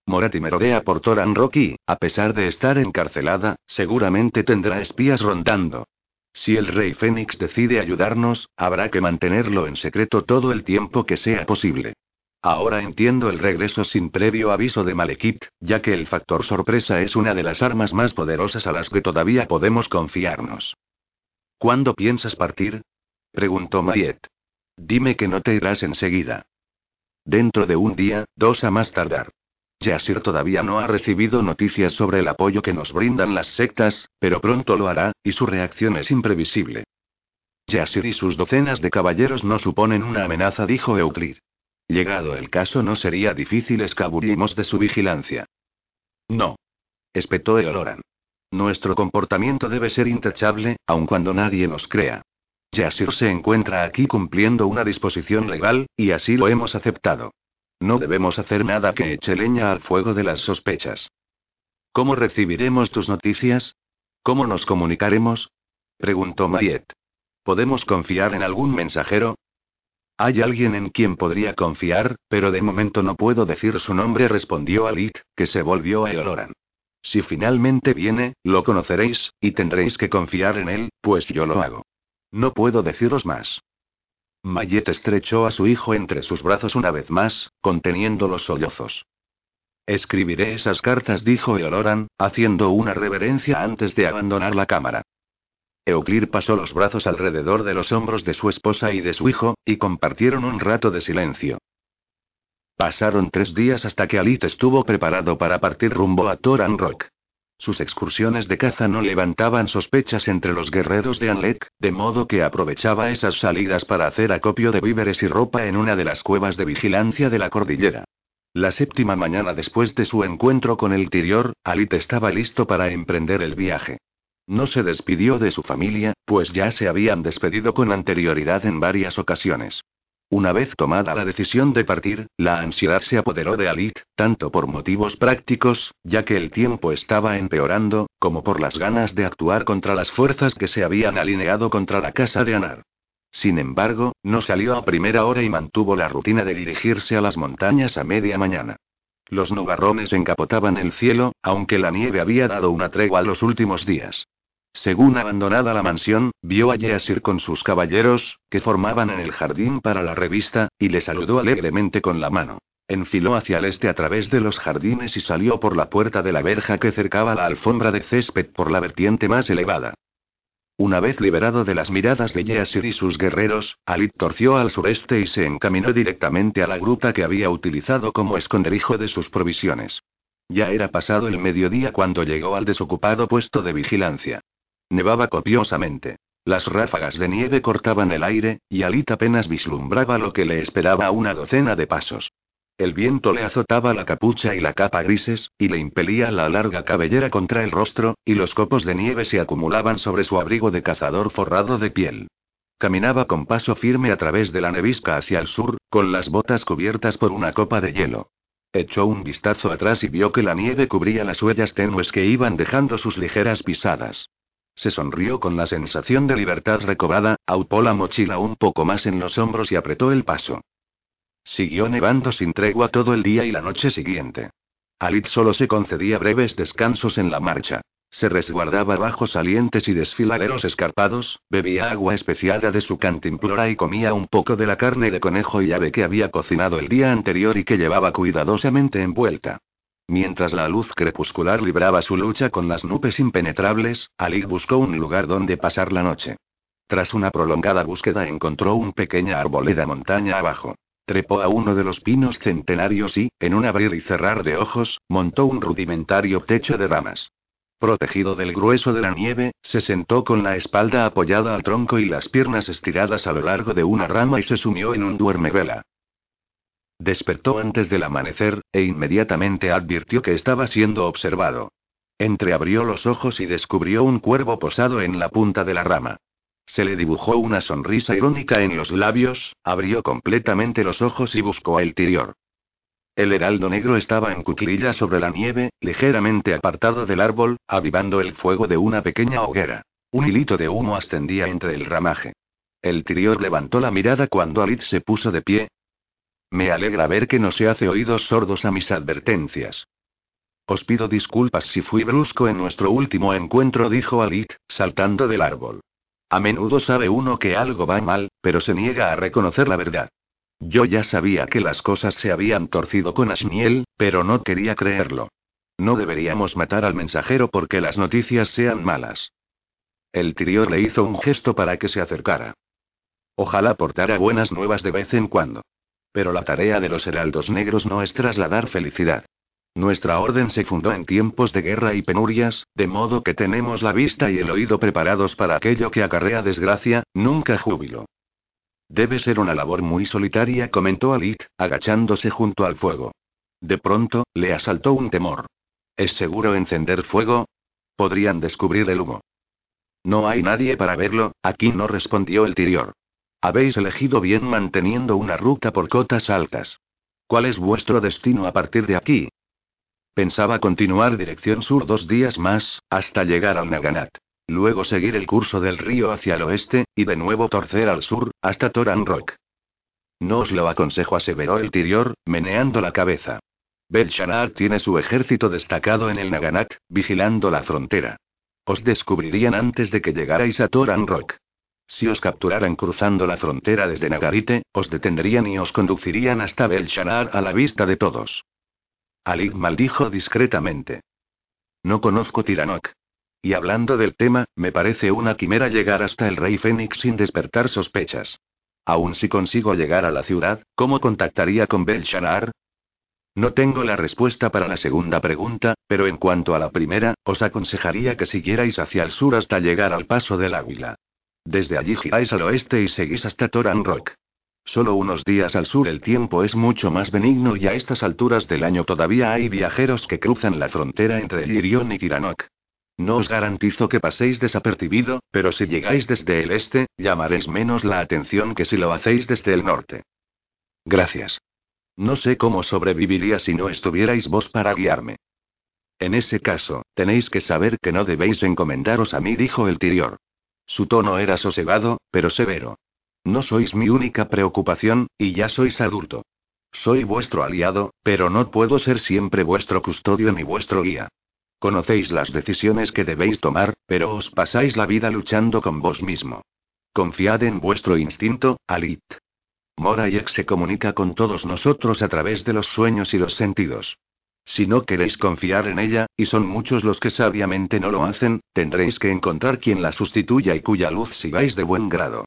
Morati merodea por Toran Rocky, a pesar de estar encarcelada, seguramente tendrá espías rondando. Si el rey Fénix decide ayudarnos, habrá que mantenerlo en secreto todo el tiempo que sea posible. Ahora entiendo el regreso sin previo aviso de Malekith, ya que el factor sorpresa es una de las armas más poderosas a las que todavía podemos confiarnos. ¿Cuándo piensas partir? Preguntó Mayet. Dime que no te irás enseguida. Dentro de un día, dos a más tardar. Yasir todavía no ha recibido noticias sobre el apoyo que nos brindan las sectas, pero pronto lo hará, y su reacción es imprevisible. Yasir y sus docenas de caballeros no suponen una amenaza, dijo Euclid. Llegado el caso, no sería difícil escabullirnos de su vigilancia. No. Espetó Eoloran. Nuestro comportamiento debe ser intachable, aun cuando nadie nos crea. Yasir se encuentra aquí cumpliendo una disposición legal, y así lo hemos aceptado. No debemos hacer nada que eche leña al fuego de las sospechas. ¿Cómo recibiremos tus noticias? ¿Cómo nos comunicaremos? preguntó Mayet. ¿Podemos confiar en algún mensajero? Hay alguien en quien podría confiar, pero de momento no puedo decir su nombre, respondió Alit, que se volvió a Eloran. Si finalmente viene, lo conoceréis, y tendréis que confiar en él, pues yo lo hago. No puedo deciros más. Mayet estrechó a su hijo entre sus brazos una vez más, conteniendo los sollozos. Escribiré esas cartas, dijo Eoloran, haciendo una reverencia antes de abandonar la cámara. Euclid pasó los brazos alrededor de los hombros de su esposa y de su hijo, y compartieron un rato de silencio. Pasaron tres días hasta que Alit estuvo preparado para partir rumbo a Toran Rock. Sus excursiones de caza no levantaban sospechas entre los guerreros de Anlek, de modo que aprovechaba esas salidas para hacer acopio de víveres y ropa en una de las cuevas de vigilancia de la cordillera. La séptima mañana después de su encuentro con el Tirior, Alit estaba listo para emprender el viaje. No se despidió de su familia, pues ya se habían despedido con anterioridad en varias ocasiones. Una vez tomada la decisión de partir, la ansiedad se apoderó de Alit, tanto por motivos prácticos, ya que el tiempo estaba empeorando, como por las ganas de actuar contra las fuerzas que se habían alineado contra la casa de Anar. Sin embargo, no salió a primera hora y mantuvo la rutina de dirigirse a las montañas a media mañana. Los nubarrones encapotaban el cielo, aunque la nieve había dado una tregua los últimos días. Según abandonada la mansión, vio a Yeasir con sus caballeros, que formaban en el jardín para la revista, y le saludó alegremente con la mano. Enfiló hacia el este a través de los jardines y salió por la puerta de la verja que cercaba la alfombra de césped por la vertiente más elevada. Una vez liberado de las miradas de Yeasir y sus guerreros, Alit torció al sureste y se encaminó directamente a la gruta que había utilizado como esconderijo de sus provisiones. Ya era pasado el mediodía cuando llegó al desocupado puesto de vigilancia. Nevaba copiosamente. Las ráfagas de nieve cortaban el aire, y Alit apenas vislumbraba lo que le esperaba a una docena de pasos. El viento le azotaba la capucha y la capa grises, y le impelía la larga cabellera contra el rostro, y los copos de nieve se acumulaban sobre su abrigo de cazador forrado de piel. Caminaba con paso firme a través de la nevisca hacia el sur, con las botas cubiertas por una copa de hielo. Echó un vistazo atrás y vio que la nieve cubría las huellas tenues que iban dejando sus ligeras pisadas. Se sonrió con la sensación de libertad recobrada, aupó la mochila un poco más en los hombros y apretó el paso. Siguió nevando sin tregua todo el día y la noche siguiente. Alit solo se concedía breves descansos en la marcha. Se resguardaba bajo salientes y desfiladeros escarpados, bebía agua especiada de su cantimplora y comía un poco de la carne de conejo y ave que había cocinado el día anterior y que llevaba cuidadosamente envuelta. Mientras la luz crepuscular libraba su lucha con las nubes impenetrables, Ali buscó un lugar donde pasar la noche. Tras una prolongada búsqueda encontró un pequeña arboleda montaña abajo. Trepó a uno de los pinos centenarios y, en un abrir y cerrar de ojos, montó un rudimentario techo de ramas. Protegido del grueso de la nieve, se sentó con la espalda apoyada al tronco y las piernas estiradas a lo largo de una rama y se sumió en un duermevela. Despertó antes del amanecer, e inmediatamente advirtió que estaba siendo observado. Entreabrió los ojos y descubrió un cuervo posado en la punta de la rama. Se le dibujó una sonrisa irónica en los labios, abrió completamente los ojos y buscó a el tirior. El heraldo negro estaba en cuclillas sobre la nieve, ligeramente apartado del árbol, avivando el fuego de una pequeña hoguera. Un hilito de humo ascendía entre el ramaje. El tirior levantó la mirada cuando Alit se puso de pie, me alegra ver que no se hace oídos sordos a mis advertencias. Os pido disculpas si fui brusco en nuestro último encuentro, dijo Alit, saltando del árbol. A menudo sabe uno que algo va mal, pero se niega a reconocer la verdad. Yo ya sabía que las cosas se habían torcido con Ashmiel, pero no quería creerlo. No deberíamos matar al mensajero porque las noticias sean malas. El Tirior le hizo un gesto para que se acercara. Ojalá portara buenas nuevas de vez en cuando. Pero la tarea de los heraldos negros no es trasladar felicidad. Nuestra orden se fundó en tiempos de guerra y penurias, de modo que tenemos la vista y el oído preparados para aquello que acarrea desgracia, nunca júbilo. Debe ser una labor muy solitaria, comentó Alit, agachándose junto al fuego. De pronto, le asaltó un temor. ¿Es seguro encender fuego? Podrían descubrir el humo. No hay nadie para verlo, aquí no respondió el Tirior. Habéis elegido bien manteniendo una ruta por cotas altas. ¿Cuál es vuestro destino a partir de aquí? Pensaba continuar dirección sur dos días más, hasta llegar al Naganat. Luego seguir el curso del río hacia el oeste, y de nuevo torcer al sur, hasta Toran Rock. No os lo aconsejo, aseveró el Tirior, meneando la cabeza. Belshanar tiene su ejército destacado en el Naganat, vigilando la frontera. Os descubrirían antes de que llegarais a Toran Rock. Si os capturaran cruzando la frontera desde Nagarite, os detendrían y os conducirían hasta Belshanar a la vista de todos. Ali maldijo discretamente. No conozco Tiranok. Y hablando del tema, me parece una quimera llegar hasta el rey Fénix sin despertar sospechas. Aun si consigo llegar a la ciudad, ¿cómo contactaría con Belshanar? No tengo la respuesta para la segunda pregunta, pero en cuanto a la primera, os aconsejaría que siguierais hacia el sur hasta llegar al paso del Águila. Desde allí giráis al oeste y seguís hasta Toran Rock. Solo unos días al sur el tiempo es mucho más benigno y a estas alturas del año todavía hay viajeros que cruzan la frontera entre Lirion y Tiranok. No os garantizo que paséis desapercibido, pero si llegáis desde el este, llamaréis menos la atención que si lo hacéis desde el norte. Gracias. No sé cómo sobreviviría si no estuvierais vos para guiarme. En ese caso, tenéis que saber que no debéis encomendaros a mí, dijo el Tirior. Su tono era sosegado, pero severo. No sois mi única preocupación, y ya sois adulto. Soy vuestro aliado, pero no puedo ser siempre vuestro custodio ni vuestro guía. Conocéis las decisiones que debéis tomar, pero os pasáis la vida luchando con vos mismo. Confiad en vuestro instinto, Alit. Morayek se comunica con todos nosotros a través de los sueños y los sentidos. Si no queréis confiar en ella, y son muchos los que sabiamente no lo hacen, tendréis que encontrar quien la sustituya y cuya luz sigáis de buen grado.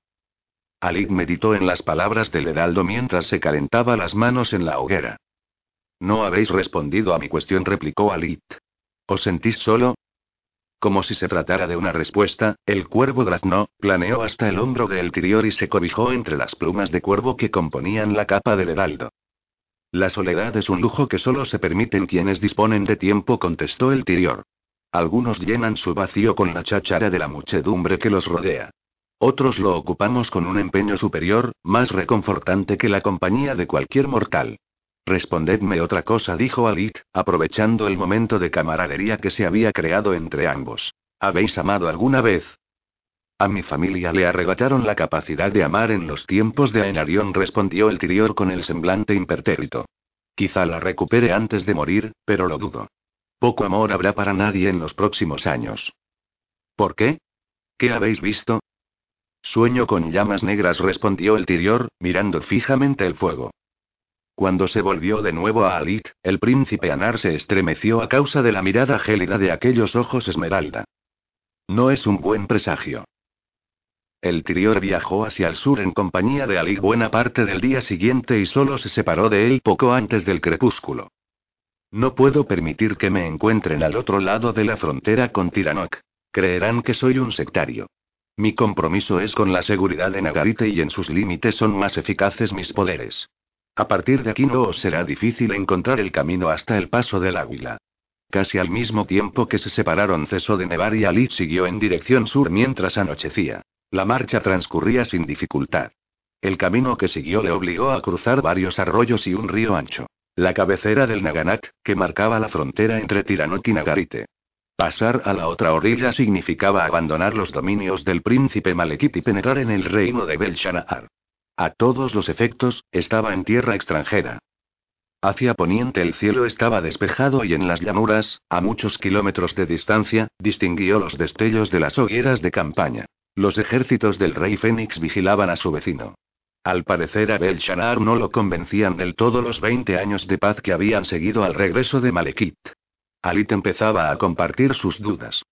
Alit meditó en las palabras del heraldo mientras se calentaba las manos en la hoguera. No habéis respondido a mi cuestión, replicó Alit. ¿Os sentís solo? Como si se tratara de una respuesta, el cuervo graznó, planeó hasta el hombro del Tirior y se cobijó entre las plumas de cuervo que componían la capa del heraldo. La soledad es un lujo que solo se permiten quienes disponen de tiempo, contestó el Tirior. Algunos llenan su vacío con la cháchara de la muchedumbre que los rodea. Otros lo ocupamos con un empeño superior, más reconfortante que la compañía de cualquier mortal. Respondedme otra cosa, dijo Alit, aprovechando el momento de camaradería que se había creado entre ambos. ¿Habéis amado alguna vez? A mi familia le arrebataron la capacidad de amar en los tiempos de Aenarion, respondió el Tirior con el semblante impertérrito. Quizá la recupere antes de morir, pero lo dudo. Poco amor habrá para nadie en los próximos años. ¿Por qué? ¿Qué habéis visto? Sueño con llamas negras, respondió el Tirior, mirando fijamente el fuego. Cuando se volvió de nuevo a Alit, el príncipe Anar se estremeció a causa de la mirada gélida de aquellos ojos esmeralda. No es un buen presagio. El Tirior viajó hacia el sur en compañía de Alit buena parte del día siguiente y solo se separó de él poco antes del crepúsculo. No puedo permitir que me encuentren al otro lado de la frontera con Tiranok. Creerán que soy un sectario. Mi compromiso es con la seguridad de Nagarite y en sus límites son más eficaces mis poderes. A partir de aquí no os será difícil encontrar el camino hasta el paso del águila. Casi al mismo tiempo que se separaron cesó de nevar y Ali siguió en dirección sur mientras anochecía. La marcha transcurría sin dificultad. El camino que siguió le obligó a cruzar varios arroyos y un río ancho. La cabecera del Naganat, que marcaba la frontera entre Tiranok y Nagarite. Pasar a la otra orilla significaba abandonar los dominios del príncipe Malekith y penetrar en el reino de Belshazzar. A todos los efectos, estaba en tierra extranjera. Hacia poniente el cielo estaba despejado y en las llanuras, a muchos kilómetros de distancia, distinguió los destellos de las hogueras de campaña. Los ejércitos del rey Fénix vigilaban a su vecino. Al parecer a Belshazzar no lo convencían del todo los 20 años de paz que habían seguido al regreso de Malekith. Alit empezaba a compartir sus dudas.